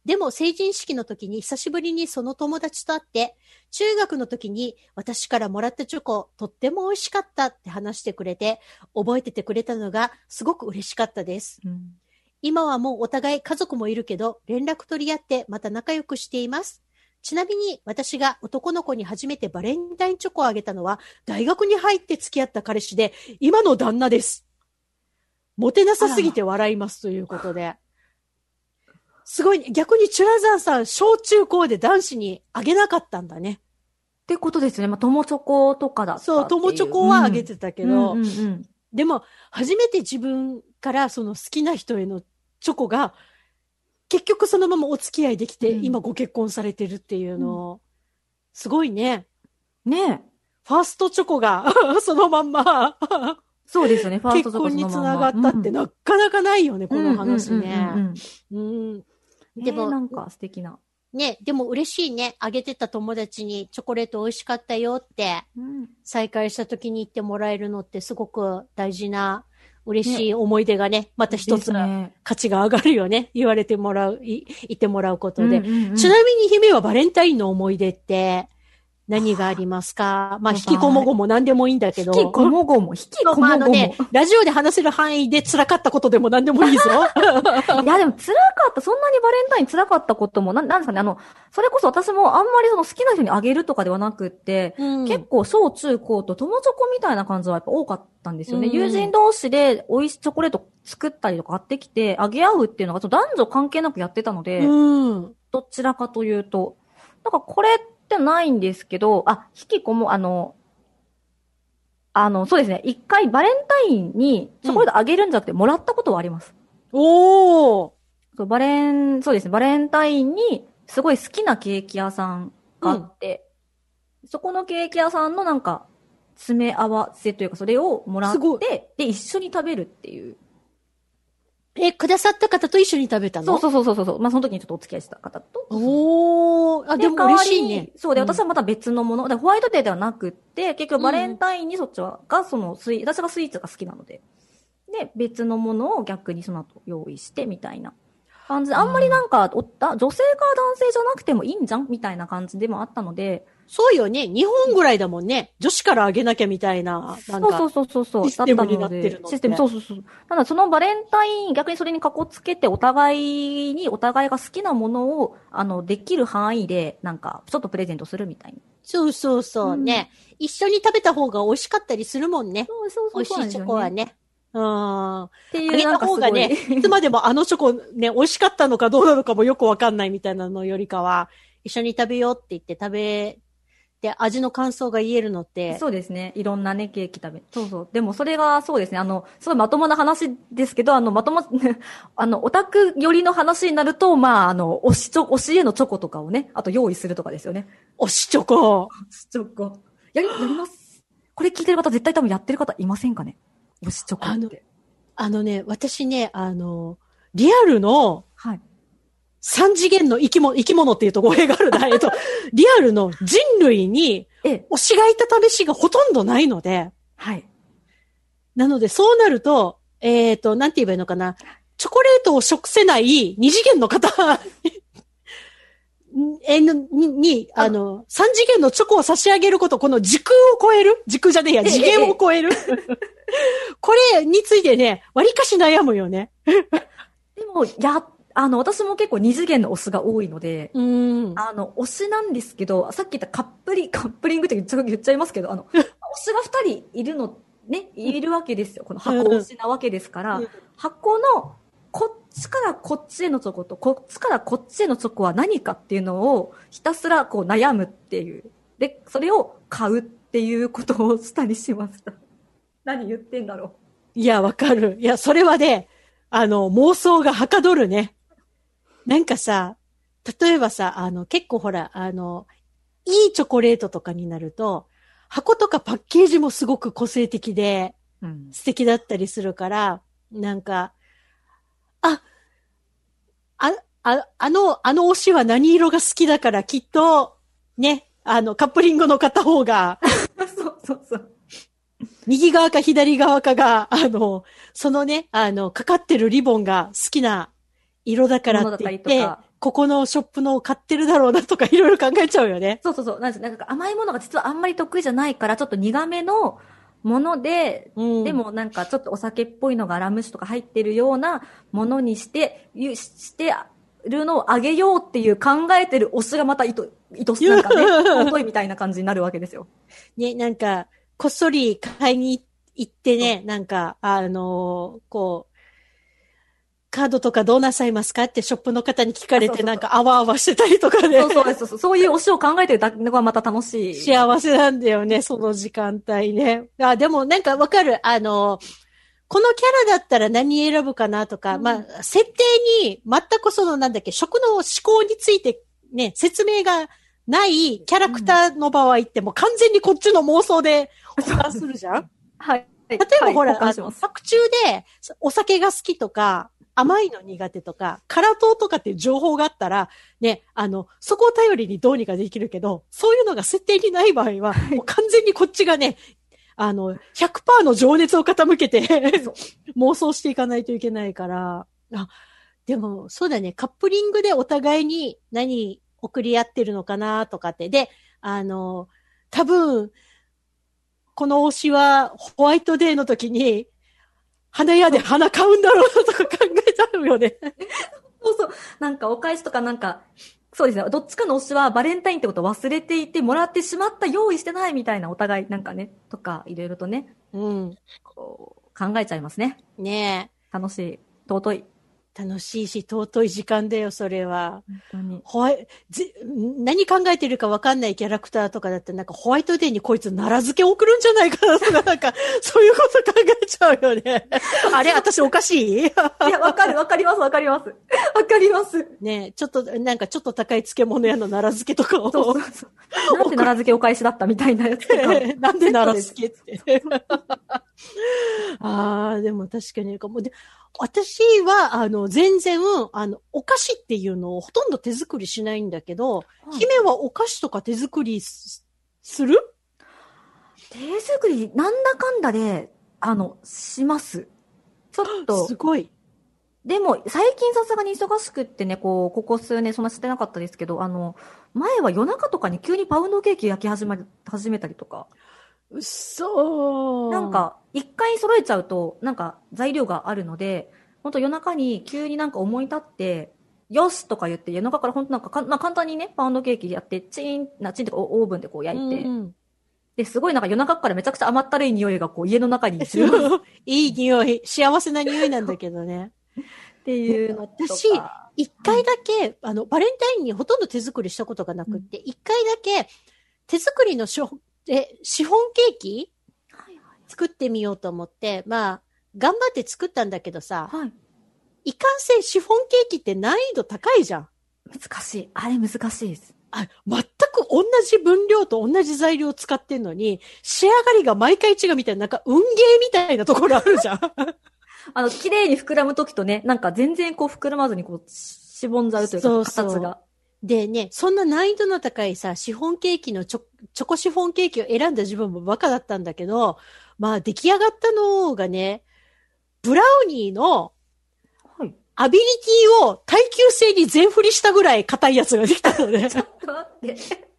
S1: でも、成人式の時に久しぶりにその友達と会って、中学の時に私からもらったチョコ、とっても美味しかったって話してくれて、覚えててくれたのがすごく嬉しかったです。
S2: うん
S1: 今はもうお互い家族もいるけど、連絡取り合ってまた仲良くしています。ちなみに私が男の子に初めてバレンタインチョコをあげたのは、大学に入って付き合った彼氏で、今の旦那です。モテなさすぎて笑いますということで。すごいね。逆にチュラザーさん、小中高で男子にあげなかったんだね。
S2: ってことですね。まあ、友チョコとかだった
S1: そう、友チョコはあげてたけど、
S2: うんうんうんうん
S1: でも、初めて自分からその好きな人へのチョコが、結局そのままお付き合いできて、
S2: うん
S1: 今ご結婚されてるっていうの、すごいね。
S2: ねえ。
S1: ファーストチョコが、そのまんま、
S2: そうですよね。ファース
S1: 結
S2: トチョコ
S1: 婚につながったってなかなかないよね、この話
S2: うん
S1: ね。
S2: うんうん
S1: うん。
S2: うん
S1: でも
S2: なんか素敵な。
S1: ね、でも嬉しいね。あげてた友達にチョコレート美味しかったよって、
S2: うん
S1: 再会した時に言ってもらえるのってすごく大事な、嬉しい思い出がね、また一つ価値が上がるよね。言われてもらう、い言ってもらうことで。
S2: うんうんうん
S1: ちなみに姫はバレンタインの思い出って何がありますか？まあ、引きこもごも何でもいいんだけど。
S2: 引きこもごも、引きこ
S1: まあ、あ
S2: もごも。
S1: のね、ラジオで話せる範囲で辛かったことでも何でもいいぞ。
S2: いや、でも辛かった。そんなにバレンタイン辛かったことも、なんなんですかね、あの、それこそ私もあんまりその好きな人にあげるとかではなくって、
S1: うん
S2: 結構小中高と友チョコみたいな感じはやっぱ多かったんですよね。
S1: うん
S2: 友人同士で美味しいチョコレート作ったりとか買ってきて、あげ合うっていうのが男女関係なくやってたので、
S1: うん。
S2: どちらかというと。だからこれってないんですけど、あ、引きこも、あの、あの、そうですね。一回バレンタインにチョコレートあげるんじゃなくて、もらったことはあります。
S1: おー。
S2: そうバレン、そうですね。バレンタインにすごい好きなケーキ屋さんがあって、そこのケーキ屋さんのなんか、詰め合わせというか、それをもらって、で、一緒に食べるっていう。
S1: え、くださった方と一緒に食べたの？
S2: そうそうそうそうそう。まあ、その時にちょっとお付き合いした方と。
S1: おー。あ、でも嬉しいね。
S2: そうで、
S1: うん
S2: 私はまた別のもの。で、ホワイトデーではなくって、結局バレンタインにそっちは、が、そのスイ、私がスイーツが好きなので。で、別のものを逆にその後用意して、みたいな感じで、あんまりなんか、おだ女性か男性じゃなくてもいいんじゃん？みたいな感じでもあったので、
S1: そうよね。日本ぐらいだもんね。女子からあげなきゃみたいな。なんか。
S2: そうそうそうそう。
S1: システムになってるの
S2: システム、そうそうそう。ただそのバレンタイン、逆にそれにかこつけて、お互いに、お互いが好きなものを、あの、できる範囲で、なんか、ちょっとプレゼントするみたいな。
S1: そうそうそう
S2: うん
S1: ね。一緒に食べた方が美味しかったりするもんね。
S2: そうそう
S1: 美味しいチョコはね。うん。あ
S2: っていう、
S1: げた方がね
S2: い
S1: つまでもあのチョコね、美味しかったのかどうなのかもよくわかんないみたいなのよりかは、一緒に食べようって言って食べて、味の感想が言えるのって、
S2: そうですね。いろんなね、ケーキ食べ。そうそう。でもそれがそうですね。あの、すごいまともな話ですけど、あの、まとも、あの、オタク寄りの話になると、まあ、あの、推しチョ、推しへのチョコとかをね、あと用意するとかですよね。
S1: 推しチョコ。
S2: 推しチョコ。やり、やります。これ聞いてる方、絶対多分やってる方いませんかね？推しチョコって。
S1: あのね、私ね、あの、リアルの
S2: はい。
S1: 三次元の生き物、生き物っていうと語弊があるな。えっと、リアルの人類に
S2: ええ、
S1: 推しがいた試しがほとんどないので、
S2: はい。
S1: なのでそうなると、えっ、と、なんて言えばいいのかな。チョコレートを食せない二次元の方ん えのに、に、あの、三次元のチョコを差し上げること、この時空を超える？時空じゃねえや、
S2: ええ
S1: 次元を超える？これについてね、割かし悩むよね。
S2: でも、や、あの、私も結構二次元の推しが多いので、
S1: うん。
S2: あの、推しなんですけど、さっき言ったカップリ、カップリングって言っちゃ言っちゃいますけど、あの、推しが二人いるの、ね、いるわけですよ。この箱推しなわけですから、
S1: うん
S2: 箱の、こっちからこっちへのチョコと、こっちからこっちへのチョコは何かっていうのを、ひたすらこう悩むっていう。で、それを買うっていうことをしたりしました。何言ってんだろう。
S1: いや、わかる。いや、それはね、あの、妄想がはかどるね。なんかさ、例えばさ、あの、結構ほら、あの、いいチョコレートとかになると、箱とかパッケージもすごく個性的で
S2: うん。
S1: 素敵だったりするから、なんか、あ、あ、あ、あの、あの推しは何色が好きだからきっと、ね、あの、カップリングの片方が、
S2: そうそうそう。
S1: 右側か左側かが、あの、そのね、あの、かかってるリボンが好きな色だからって言ってここのショップの買ってるだろうなとかいろいろ考えちゃうよね。
S2: そうそうそう。なんですなんか甘いものが実はあんまり得意じゃないから、ちょっと苦めのもので、
S1: うん
S2: でもなんかちょっとお酒っぽいのがラム酒とか入ってるようなものにして、ゆしてるのをあげようっていう考えてる推しがまたいと、いとし、なんかね、尊いみたいな感じになるわけですよ。
S1: ね、なんか、こっそり買いに行ってね、なんか、あのーこう、カードとかどうなさいますかってショップの方に聞かれて、なんか、あわあわしてたりとかね。
S2: そうそうそうそう。そういう推しを考えてるだけがまた楽しい。
S1: 幸せなんだよね、その時間帯ね。あ、でもなんかわかる。あの、このキャラだったら何選ぶかなとか、
S2: うん
S1: まあ、設定に全くそのなんだっけ、食の思考についてね、説明がないキャラクターの場合ってもう完全にこっちの妄想で保管するじゃん
S2: はい。例
S1: 例えばほら、あの、
S2: 交換します。
S1: 作中でお酒が好きとか、甘いの苦手とか、辛党とかっていう情報があったら、ね、あの、そこを頼りにどうにかできるけど、そういうのが設定にない場合は、もう完全にこっちがね、あの、100%の情熱を傾けて妄想していかないといけないから、あ、でも、そうだね、カップリングでお互いに何送り合ってるのかなとかって。で、あの、多分、この推しはホワイトデーの時に、花屋で花買うんだろうなとか考えちゃうよね。
S2: そうそう。なんかお返しとかなんか、そうですね。どっちかの推しはバレンタインってことを忘れていて、もらってしまった、用意してないみたいなお互いなんかね、とか、いろいろとね、
S1: うん。
S2: こう、考えちゃいますね。
S1: ね
S2: 楽しい。尊い。
S1: え。楽しいし、尊い時間だよ、それは。
S2: 本当に。
S1: ホワイ、ぜ、何考えてるか分かんないキャラクターとかだって、なんかホワイトデーにこいつ奈良漬け送るんじゃないかなとか、なんか、そういうこと考えちゃうよね。あれ私おかしい？
S2: いや、わかる、わかります、わかります。わかります。
S1: ねえちょっと、なんかちょっと高い漬物屋の奈良漬けとかを。
S2: そうそうそう。なんで奈良漬けお返しだったみたいなやつとか。
S1: なんで奈良漬けって。ああ、でも確かにかも。で、私は、あの、全然、あの、お菓子っていうのをほとんど手作りしないんだけど、姫はお菓子とか手作りすする？
S2: 手作り、なんだかんだで、あの、します。ちょっと
S1: す、ごい。
S2: でも、最近さすがに忙しくってね、こう、ここ数年そんなしてなかったですけど、あの、前は夜中とかに急にパウンドケーキ焼き始め、始めたりとか、
S1: うっそー
S2: なん、か、一回揃えちゃうと、なんか、材料があるので、本当夜中に急になんか思い立って、よしとか言って、夜中から本当なんかか、まあ、簡単にね、パウンドケーキやって、チーン、な、チーンってこうオーブンでこう焼いて、
S1: うんうん。
S2: で、すごいなんか夜中からめちゃくちゃ甘ったるい匂いがこう家の中に充満っ
S1: いい匂い、幸せな匂いなんだけどね。
S2: ていうのとか。
S1: 私一回だけ、あの、バレンタインにほとんど手作りしたことがなくって、一、回だけ手作りのショえシフォンケーキ？作ってみようと思って、まあ、頑張って作ったんだけどさ、
S2: はい。
S1: いかんせんシフォンケーキって難易度高いじゃん。
S2: 難しい。あれ難しいです。
S1: あ、全く同じ分量と同じ材料を使ってんのに、仕上がりが毎回違うみたいな、なんか運ゲーみたいなところあるじゃん。
S2: あの、綺麗に膨らむときとね、なんか全然こう膨らまずにこう、しぼんじゃうというか、
S1: そうそう
S2: 形が。
S1: でね、そんな難易度の高いさ、シフォンケーキのチョチョコシフォンケーキを選んだ自分もバカだったんだけど、まあ出来上がったのがね、ブラウニーの
S2: はい。
S1: アビリティを耐久性に全振りしたぐらい硬いやつができたのね。
S2: ちょっと待って。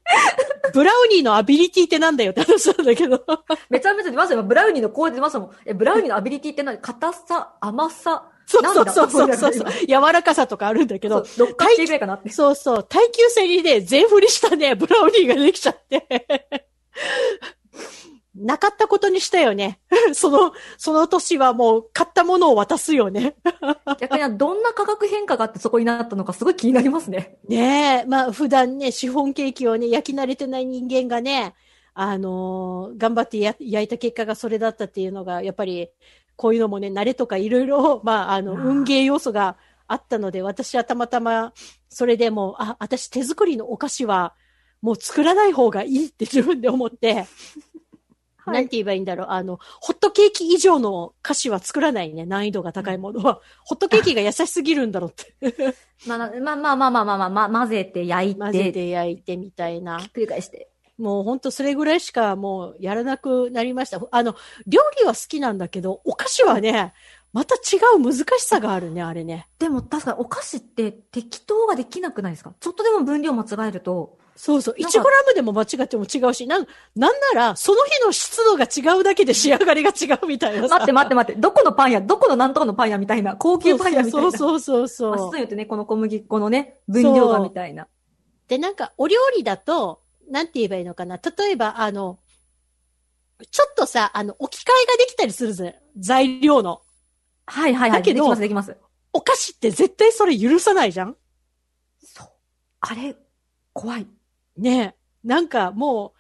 S1: ブラウニーのアビリティってなんだよって話なんだけど。
S2: めちゃめちゃ出ましたよ。ブラウニーのこう出ましたもん。え、ブラウニーのアビリティって何？硬さ、甘さ。
S1: そうそうそうそう
S2: なんだ
S1: そう。柔らかさとかあるんだけ
S2: そう
S1: ど、、
S2: 六角形ぐらいかなって。
S1: そうそう、耐久性にね、全振りしたね、ブラウニーができちゃって。なかったことにしたよね。その、その年はもう買ったものを渡すよね。
S2: 逆にどんな価格変化があってそこになったのかすごい気になりますね。
S1: ねえ、まあ普段ね、シフォンケーキをね、焼き慣れてない人間がね、あのー頑張ってや焼いた結果がそれだったっていうのが、やっぱり、こういうのもね、慣れとかいろいろ、まあ、あの、運ゲー要素があったので、私はたまたま、それでもう、あ、私手作りのお菓子は、もう作らない方がいいって自分で思って、
S2: はい
S1: なんて言えばいいんだろう。あの、ホットケーキ以上の菓子は作らないね。難易度が高いものは。ホットケーキが優しすぎるんだろうって。
S2: まあ、まあまあまあまあまあまあ、まあ、混ぜて焼いて、
S1: 混ぜて焼いてみたいな
S2: ひ。っくり返して。
S1: もうほんとそれぐらいしかもうやらなくなりました。あの、料理は好きなんだけど、お菓子はね、また違う難しさがあるね、あれね。
S2: でも確かにお菓子って適当ができなくないですか？ちょっとでも分量間違えると、
S1: そうそう。
S2: なんか
S1: 1グラムでも間違っても違うし、なん、なんなら、その日の湿度が違うだけで仕上がりが違うみたいなさ。
S2: 待って待って待って、どこのパン屋、どこのなんとかのパン屋みたいな、高級パン屋みたいな。
S1: そうそうそう
S2: まあ
S1: そう
S2: 質によってね、この小麦粉のね、分量がみたいな。
S1: で、なんか、お料理だと、なんて言えばいいのかな？例えば、あの、ちょっとさ、あの、置き換えができたりするぜ。材料の。
S2: はいはいはい。
S1: だけど
S2: できますできます。
S1: お菓子って絶対それ許さないじゃん？
S2: そう。あれ、怖い。
S1: ねえ。なんかも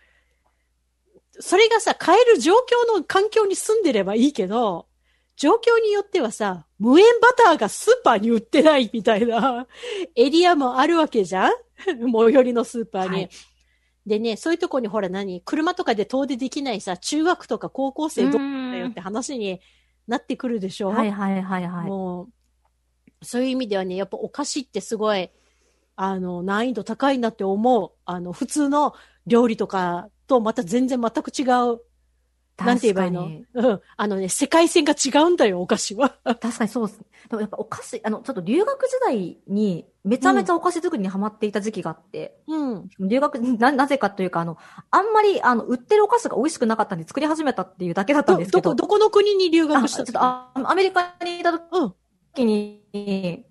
S1: う、それがさ、変える状況の環境に住んでればいいけど、状況によってはさ、無塩バターがスーパーに売ってないみたいな エリアもあるわけじゃん？最寄りのスーパーに。
S2: はい
S1: でね、そういうとこにほら何車とかで遠出できないさ、中学とか高校生どうだよって話になってくるでしょ？
S2: はいはいはいはい。
S1: もう、そういう意味ではね、やっぱお菓子ってすごい、あの、難易度高いなって思う。あの、普通の料理とかとまた全然全く違う。なんて言えばいいの？
S2: 確
S1: うん。あのね、世界線が違うんだよ、お菓子は。
S2: 確かにそうです。でもやっぱお菓子、あの、ちょっと留学時代にめちゃめちゃお菓子作りにハマっていた時期があって、
S1: うん。
S2: 留学、な、なぜかというか、あの、あんまり、あの、売ってるお菓子が美味しくなかったんで作り始めたっていうだけだったん
S1: ど、
S2: ですけど。
S1: どこ、どこの国に留
S2: あ
S1: 学した
S2: ちょっとあアメリカにいた
S1: うん。
S2: 時に、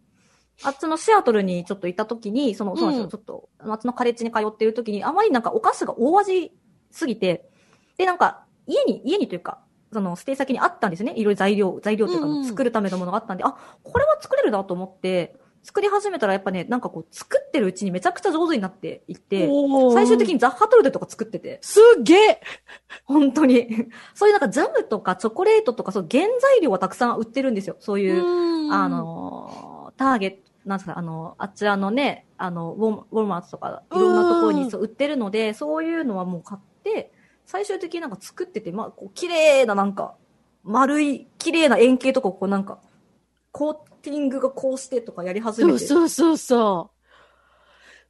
S2: あっちのシアトルにちょっといた時に、その、そうなんですよ、
S1: うん
S2: ちょっと、あっちのカレッジに通っている時に、あまりなんかお菓子が大味すぎて、で、なんか、家に、家にというか、その、ステイ先にあったんですよね。いろいろ材料、材料というか、
S1: うんうん
S2: 作るためのものがあったんで、あ、これは作れるなと思って、作り始めたらやっぱね、なんかこう、作ってるうちにめちゃくちゃ上手になっていって、最終的にザッハトルテとか作ってて、
S1: すっげえ
S2: 本当に。そういうなんかジャムとかチョコレートとか、そう原材料はたくさん売ってるんですよ。そういう、
S1: うん
S2: あ、のー、ターゲット、なんですか、あの、あちらのね、あの、ウォーウォルマートとか、いろんなところ
S1: うん
S2: にそう売ってるので、そういうのはもう買って、最終的になんか作ってて、まあ、こう、綺麗ななんか、丸い、綺麗な円形とかをこうなんか、コーティングがこうしてとかやり始
S1: そう
S2: めて。
S1: そうそうそ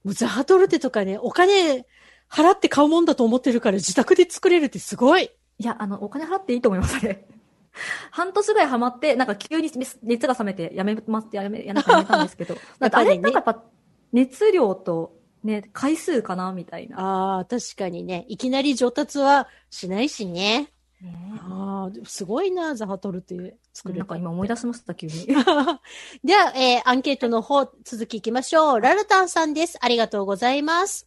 S1: う。もうザハトルテとかね、お金払って買うもんだと思ってるから自宅で作れるってすごい。
S2: いや、あの、お金払っていいと思います、あれ。半年ぐらいハマって、なんか急に熱が冷めてやめますってやめ、やめたんですけど。
S1: やっぱりね
S2: あれなんかやっぱ、熱量と、ね、回数かなみたいな。
S1: ああ、確かにね。いきなり上達はしないしね。
S2: ね
S1: ああ、すごいな、ザハトルテ作れた
S2: なんか今思い出しました、急に。
S1: では、えーアンケートの方、続き行きましょう。ラルタンさんです。ありがとうございます。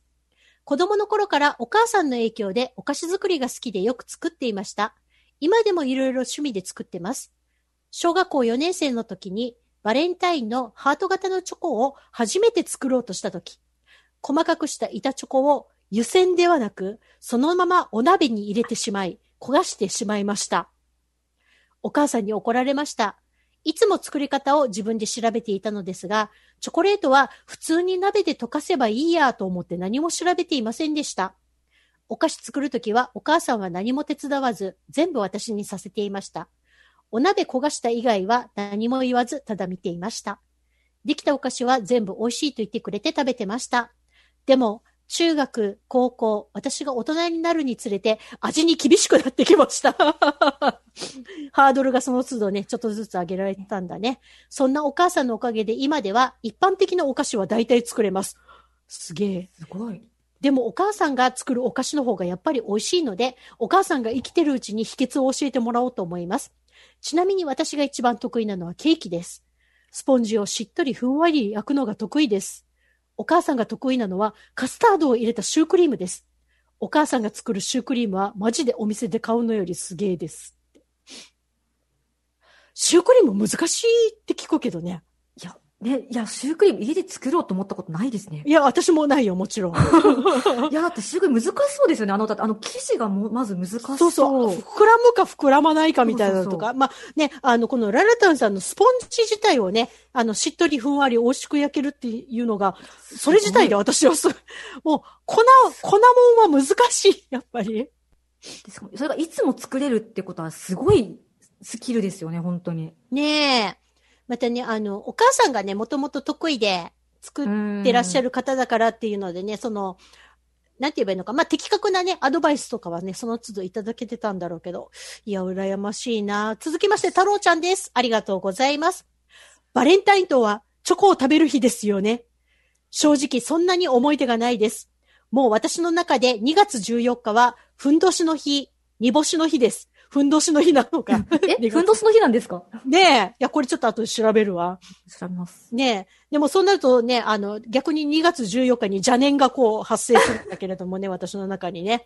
S1: 子供の頃からお母さんの影響でお菓子作りが好きでよく作っていました。今でもいろいろ趣味で作ってます。小学校4年生の時にバレンタインのハート型のチョコを初めて作ろうとした時、細かくした板チョコを湯煎ではなく、そのままお鍋に入れてしまい、焦がしてしまいました。お母さんに怒られました。いつも作り方を自分で調べていたのですが、チョコレートは普通に鍋で溶かせばいいやと思って何も調べていませんでした。お菓子作るときはお母さんは何も手伝わず、全部私にさせていました。お鍋焦がした以外は何も言わず、ただ見ていました。できたお菓子は全部美味しいと言ってくれて食べてました。でも、中学、高校、私が大人になるにつれて味に厳しくなってきました。ハードルがその都度ね、ちょっとずつ上げられてたんだね。そんなお母さんのおかげで今では一般的なお菓子は大体作れます。すげえ。
S2: すごい。
S1: でもお母さんが作るお菓子の方がやっぱり美味しいので、お母さんが生きてるうちに秘訣を教えてもらおうと思います。ちなみに私が一番得意なのはケーキです。スポンジをしっとりふんわり焼くのが得意です。お母さんが得意なのはカスタードを入れたシュークリームです。お母さんが作るシュークリームはマジでお店で買うのよりすげえです。シュークリーム難しいって聞くけどね。
S2: いや、ね、いや、シュークリーム家で作ろうと思ったことないですね。
S1: いや、私もないよ、もちろん。
S2: いや、だってシュークリーム難しそうですよね。あの、だってあの生地がもまず難しそう。
S1: そうそう。膨らむか膨らまないかみたいなのとか。まあね、あの、このララタンさんのスポンジ自体をね、あの、しっとりふんわり美味しく焼けるっていうのが、それ自体で私はす、もう、粉、粉もんは難しい、やっぱり。
S2: それがいつも作れるってことはすごいスキルですよね、本当に。
S1: ねえ。またね、あの、お母さんがね、もともと得意で作ってらっしゃ
S2: る。
S1: る方だからっていうのでね、その、なんて言えばいいのか。まあ、的確なね、アドバイスとかはね、その都度いただけてたんだろうけど。いや、羨ましいな。続きまして、太郎ちゃんです。ありがとうございます。バレンタインとは、チョコを食べる日ですよね。正直、そんなに思い出がないです。もう私の中で2月14日は、ふんどしの日、煮干しの日です。ふんどしの日なのか。
S2: え、ふんどしの日なんですか？
S1: ねえ。いや、これちょっと後で調べるわ。
S2: 調べます。
S1: ねえ。でもそうなるとね、あの、逆に2月14日に邪念がこう発生するんだけれどもね、私の中にね。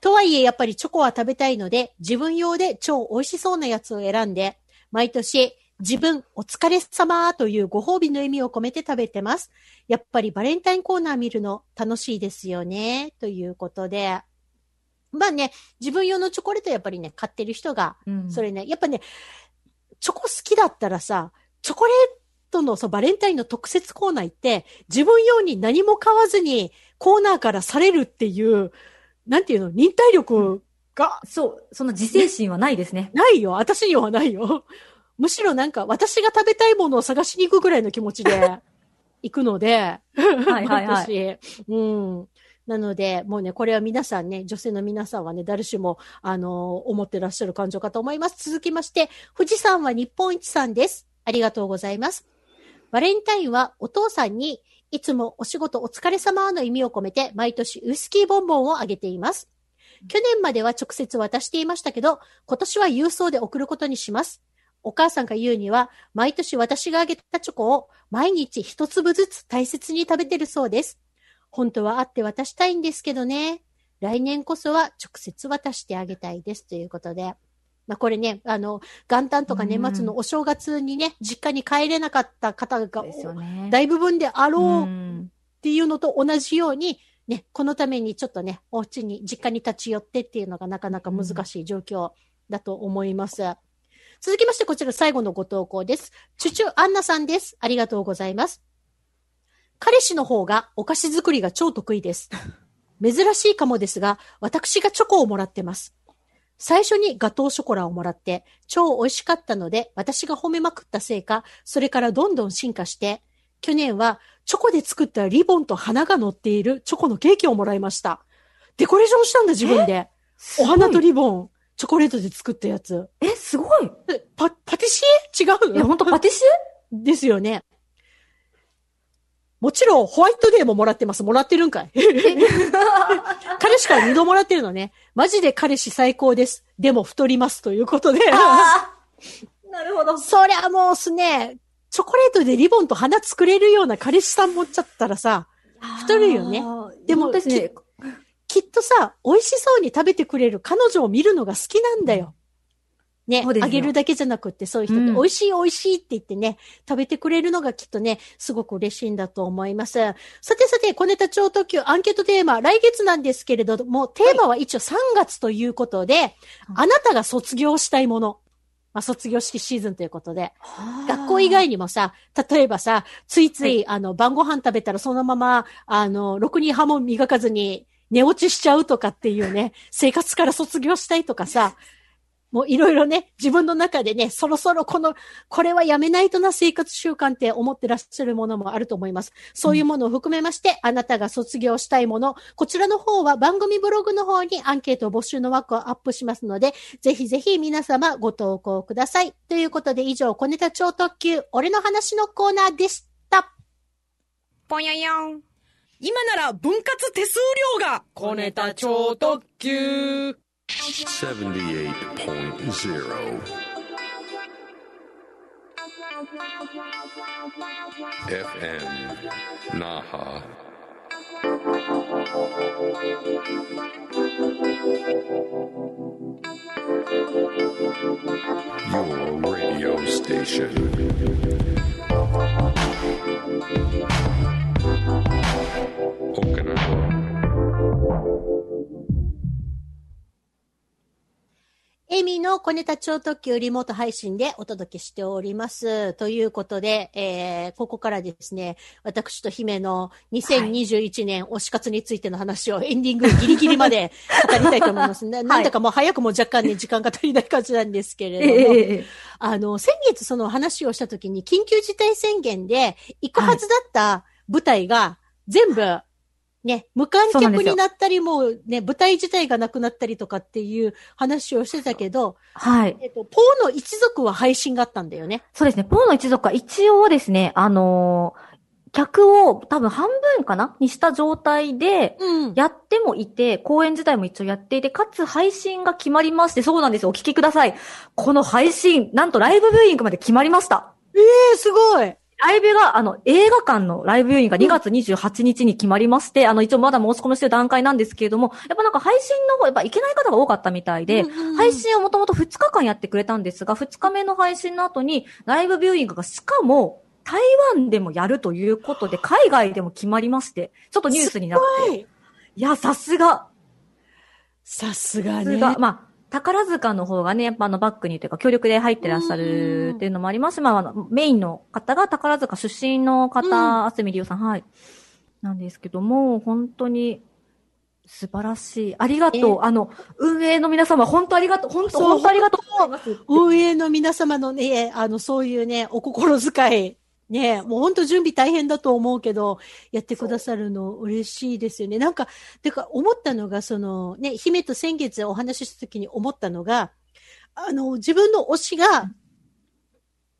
S1: とはいえ、やっぱりチョコは食べたいので、自分用で超美味しそうなやつを選んで、毎年、自分お疲れ様というご褒美の意味を込めて食べてます。やっぱりバレンタインコーナー見るの楽しいですよね。ということで。まあね、自分用のチョコレートやっぱりね、買ってる人が
S2: うん
S1: それね、やっぱね、チョコ好きだったらさ、チョコレートのそうバレンタインの特設コーナー行って、自分用に何も買わずにコーナーからされるっていう、なんていうの、忍耐力が
S2: そう、その自制心はないですね。
S1: ないよ。私にはないよ。むしろなんか私が食べたいものを探しに行くぐらいの気持ちで行くので、
S2: はいはいはい。
S1: うん。なので、もうね、これは皆さんね、女性の皆さんはね、誰しも、あの思ってらっしゃる感情かと思います。続きまして、富士山は日本一さんです。ありがとうございます。バレンタインはお父さんに、いつもお仕事お疲れ様の意味を込めて、毎年ウイスキーボンボンをあげています。去年までは直接渡していましたけど、今年は郵送で送ることにします。お母さんが言うには、毎年私があげたチョコを毎日一粒ずつ大切に食べてるそうです。本当は会って渡したいんですけどね。来年こそは直接渡してあげたいですということで。まあこれね、あの、元旦とか年末のお正月にね、実家に帰れなかった方が
S2: ね。
S1: 大部分であろうっ
S2: ん
S1: ていうのと同じように、ね、このためにちょっとね、お家に、実家に立ち寄ってっていうのがなかなか難しい状況だと思います。続きまして、こちら最後のご投稿です。チュチュアンナさんです。ありがとうございます。彼氏の方がお菓子作りが超得意です。珍しいかもですが、私がチョコをもらってます。最初にガトーショコラをもらって、超美味しかったので、私が褒めまくったせいか、それからどんどん進化して、去年はチョコで作ったリボンと花が乗っているチョコのケーキをもらいました。デコレーションしたんだ、自分で。お花とリボン、チョコレートで作ったやつ。
S2: え、すごい。
S1: えパ、パティシエ？違う？
S2: え、
S1: の
S2: 本当パティシ
S1: ですよね。もちろん、ホワイトデーももらってます。もらってるんかい。彼氏から二度もらってるのね。マジで彼氏最高です。でも太ります。ということで。
S2: なるほど。
S1: そりゃもうすね、チョコレートでリボンと花作れるような彼氏さん持っちゃったらさ、太るよね。でも。きっとさ、美味しそうに食べてくれる彼女を見るのが好きなんだよ。ね、あげるだけじゃなくって、そういう人って、
S2: うん。
S1: 美味しい美味しいって言ってね、食べてくれるのがきっとね、すごく嬉しいんだと思います。さてさて、小ネタ超特急アンケートテーマ、来月なんですけれども、テーマは一応3月ということで、あなたが卒業したいもの。まあ、卒業式シーズンということで、学校以外にもさ、例えばさ、ついつい、あの、晩ご飯食べたらそのまま、あの、ろくに歯も磨かずに寝落ちしちゃうとかっていうね、生活から卒業したいとかさ、もういろいろね、自分の中でね、そろそろこの、これはやめないとな生活習慣って思ってらっしゃるものもあると思います。そういうものを含めまして、あなたが卒業したいもの、こちらの方は番組ブログの方にアンケート募集の枠をアップしますので、ぜひぜひ皆様ご投稿ください。ということで以上、小ネタ超特急、俺の話のコーナーでした。
S5: ぽややん。
S4: 今なら分割手数料が小ネタ超特急
S6: 78.0 FM Naha. Your radio station. Okinawa.
S1: エミの小ネタ超特急リモート配信でお届けしております。ということで、えー、ここからですね、私と姫の2021年推し活についての話をエンディングギリギリまで語りたいと思います。ななんだかもう早くも若干ね、時間が足りない感じなんですけれども、
S2: ええ
S1: あの、先月その話をした時に緊急事態宣言で行くはずだった舞台が全部、ね、無観客になったりもうね、舞台自体がなくなったりとかっていう話をしてたけど、
S2: はい。
S1: えっと、ポーの一族は配信があったんだよね。
S2: そうですね。ポーの一族は一応ですね、あのー客を多分半分かな？にした状態で、
S1: うん。
S2: やってもいて、公演自体も一応やっていて、かつ配信が決まりまして、そうなんですよ。お聞きください。この配信、なんとライブビューイングまで決まやりました。
S1: ええすごい。
S2: ライブが、あの、映画館のライブビューイングが2月28日に決まりまして、あの、一応まだ申し込みしてる段階なんですけれども、やっぱなんか配信の方、やっぱ行けない方が多かったみたいで、
S1: うんうんうん
S2: 配信をもともと2日間やってくれたんですが、2日目の配信の後に、ライブビューイングがしかも、台湾でもやるということで、海外でも決まりまして、ちょっとニュースになって。
S1: はい。
S2: いや、さすが。
S1: さすがね。
S2: さすが。まあ、宝塚の方がね、やっぱあのバックにというか協力で入ってらっしゃるっていうのもありますし、まああの、メインの方が宝塚出身の方、
S1: うん
S2: あすみりおさん、はい。なんですけども、本当に素晴らしい。ありがとう。あの、運営の皆様、本当ありがとう。本当、本当ありがとうございます。
S1: 運営の皆様のね、あの、そういうね、お心遣い、ね、もう本当準備大変だと思うけど、やってくださるの嬉しいですよね。なんか、てか思ったのが、そのね、姫と先月お話しした時に思ったのが、あの、自分の推しが、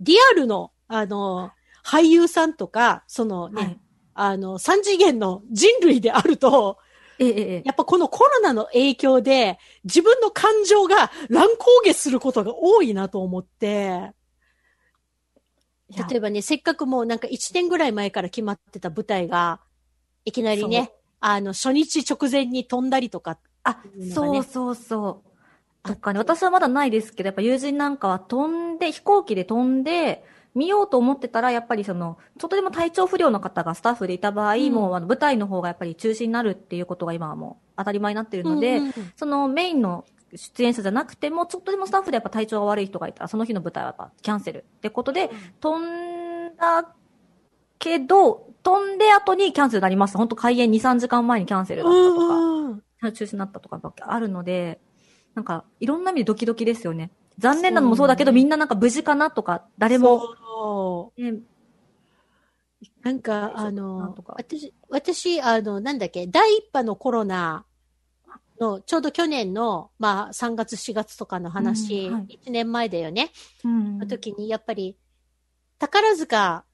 S1: リアルの、あの、俳優さんとか、そのね、
S2: はい。
S1: あの、三次元の人類であると、
S2: ええ、ええ。
S1: やっぱこのコロナの影響で自分の感情が乱高下することが多いなと思って、例えばね、せっかくもうなんか1年ぐらい前から決まってた舞台が、いきなりね、あの、初日直前に飛んだりとか、ね。
S2: そうそうそう。とかね、私はまだないですけど、やっぱ友人なんかは飛んで、飛行機で飛んで、見ようと思ってたら、やっぱりその、ちょっとでも体調不良の方がスタッフでいた場合、
S1: うん。
S2: もうあの舞台の方がやっぱり中止になるっていうことが今はもう当たり前になっているので、
S1: うんうん。
S2: そのメインの出演者じゃなくても、ちょっとでもスタッフでやっぱ体調が悪い人がいたら、その日の舞台はやっぱキャンセルってことで、飛んだけど、飛んで後にキャンセルになりました。本当開演2、3時間前にキャンセルだったとか。中止になったとかあるので、なんか、いろんな意味でドキドキですよね。残念なのもそうだけど、
S1: ね
S2: みんななんか無事かなとか、誰も、
S1: なんか、あの私、私、あの、なんだっけ、第一波のコロナの、ちょうど去年の、まあ、3月、4月とかの話、
S2: うんはい
S1: 1年前だよね。
S2: うん
S1: の時に、やっぱり、宝塚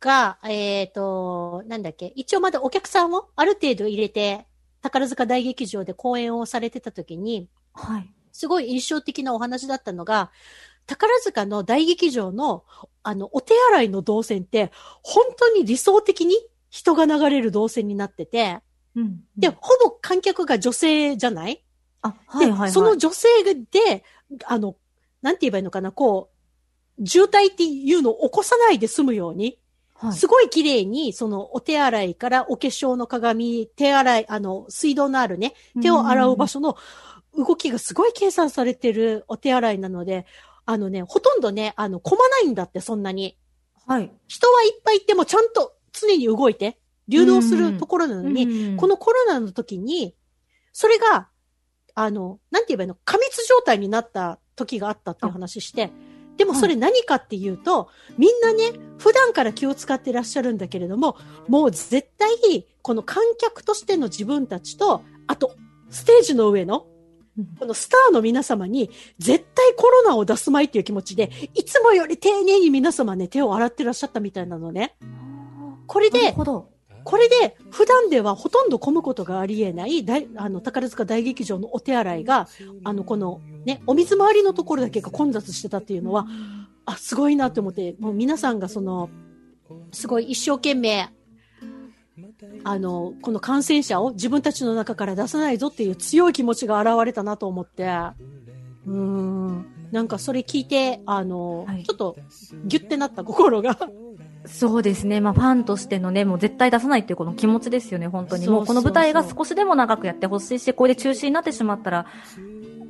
S1: が、えっ、と、なんだっけ、一応まだお客さんをある程度入れて、宝塚大劇場で公演をされてた時に、
S2: はい。
S1: すごい印象的なお話だったのが、宝塚の大劇場の、あの、お手洗いの動線って、本当に理想的に人が流れる動線になってて、
S2: うん。
S1: で、ほぼ観客が女性じゃない？
S2: あ、はいはい、は
S1: で、
S2: い。
S1: その女性で、あの、なんて言えばいいのかな、こう、渋滞っていうのを起こさないで済むように、
S2: はい、
S1: すごい綺麗に、その、お手洗いからお化粧の鏡、手洗い、あの、水道のあるね、手を洗う場
S2: 所。
S1: 所の動きがすごい計算されてるお手洗いなので、あのね、ほとんどね、あの、混まないんだって、そんなに。
S2: はい。
S1: 人はいっぱいいてもちゃんと常に動いて、流動するところなのに、
S2: うん
S1: このコロナの時に、それが、あの、なんて言えばいいの、過密状態になった時があったっていう話して、でもそれ何かっていうと、みんなね、普段から気を使ってらっしゃるんだけれども、もう絶対、この観客としての自分たちと、あと、ステージの上の、このスターの皆様に、絶対コロナを出すまいっていう気持ちで、いつもより丁寧に皆様ね、手を洗ってらっしゃったみたいなのね。これ
S2: なる
S1: で、
S2: ほど。
S1: これで、普段ではほとんど混むことがありえない、大あの、宝塚大劇場のお手洗いが、あの、この、ね、お水回りのところだけが混雑してたっていうのは、あ、すごいなと思って、もう皆さんがその、すごい一生懸命、あの、この感染者を自分たちの中から出さないぞっていう強い気持ちが現れたなと思って、うーん、なんかそれ聞いて、あの、
S2: はい
S1: ちょっと、ギュってなった心が。
S2: そうですね。まあ、ファンとしてのね、もう絶対出さないっていうこの気持ちですよね、本当に。もうこの舞台が少しでも長くやってほしいし、これで中止になってしまったら、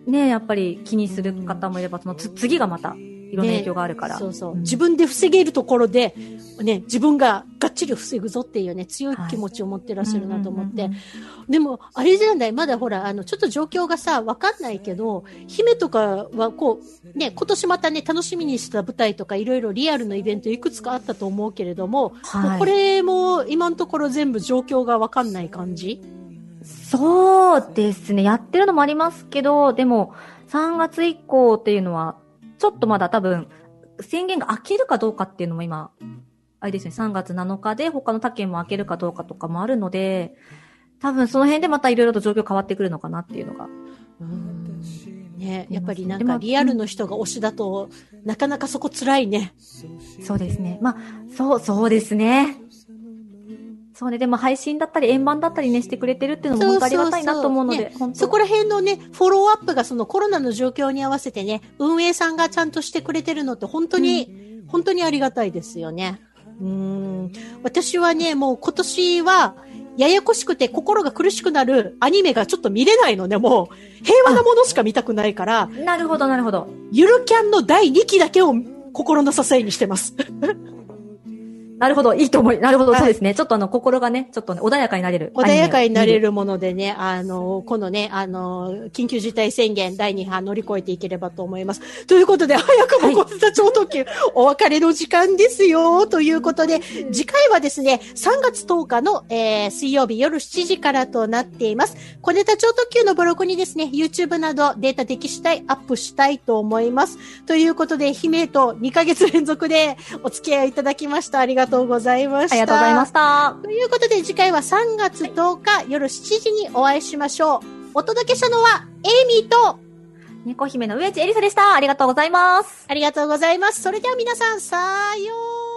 S2: ね、やっぱり気にする方もいれば、そのつ次がまたいろんな影響があるから。
S1: そうそう。
S2: ん
S1: 自分で防げるところで、ね、自分ががっちり防ぐぞっていうね、強い気持ちを持ってらっしゃるなと思って。でも、あれじゃない、まだほら、あの、ちょっと状況がさ、わかんないけど、姫とかはこう、ね、今年またね、楽しみにした舞台とか、いろいろリアルのイベントいくつかあったと思うけれども、
S2: はい
S1: これも今のところ全部状況がわかんない感じ？
S2: そうですね。やってるのもありますけど、でも、3月以降っていうのは、ちょっとまだ多分、宣言が開けるかどうかっていうのも今、あれですね、3月7日で他の他県も開けるかどうかとかもあるので、多分その辺でまたいろいろと状況変わってくるのかなっていうのが。
S1: ね、やっぱりなん
S2: でも
S1: かリアルの人が推しだと、なかなかそこ辛いね。
S2: そうですね。まあ、そう、そうですね。そうね。でも配信だったり円盤だったりね、してくれてるっていうのも本当ありがたいなと思うので、
S1: ね
S2: 本当
S1: そこら辺のね、フォローアップがそのコロナの状況に合わせてね、運営さんがちゃんとしてくれてるのって本当に、本当にありがたいですよね。うーん。私はね、もう今年は、ややこしくて心が苦しくなるアニメがちょっと見れないので、もう、平和なものしか見たくないから、
S2: なるほど、なるほど。
S1: ゆるキャンの第2期だけを心の支えにしてます。
S2: なるほど、いいと思い、なるほど、
S1: はい
S2: そうですね。ちょっとあの、心がね、ちょっとね、穏やかになれる。
S1: 穏やかになれ
S2: る。
S1: るものでね、あの、このね、あの、緊急事態宣言第2波乗り越えていければと思います。ということで、早くもこた超特急、お別れの時間ですよ、ということで、次回はですね、3月10日の、えー水曜日夜7時からとなっています。小ネタ超特急のブログにですね、YouTube などデータ的次第アップしたいと思います。ということで、姫と2ヶ月連続でお付き合いいただきました。ありがとうございました。
S2: ありがとうございました。
S1: ということで次回は3月10日夜7時にお会いしましょう。お届けしたのはエイミーと
S2: 猫姫の上地エリサでした。ありがとうございます。
S1: ありがとうございます。それでは皆さんさよう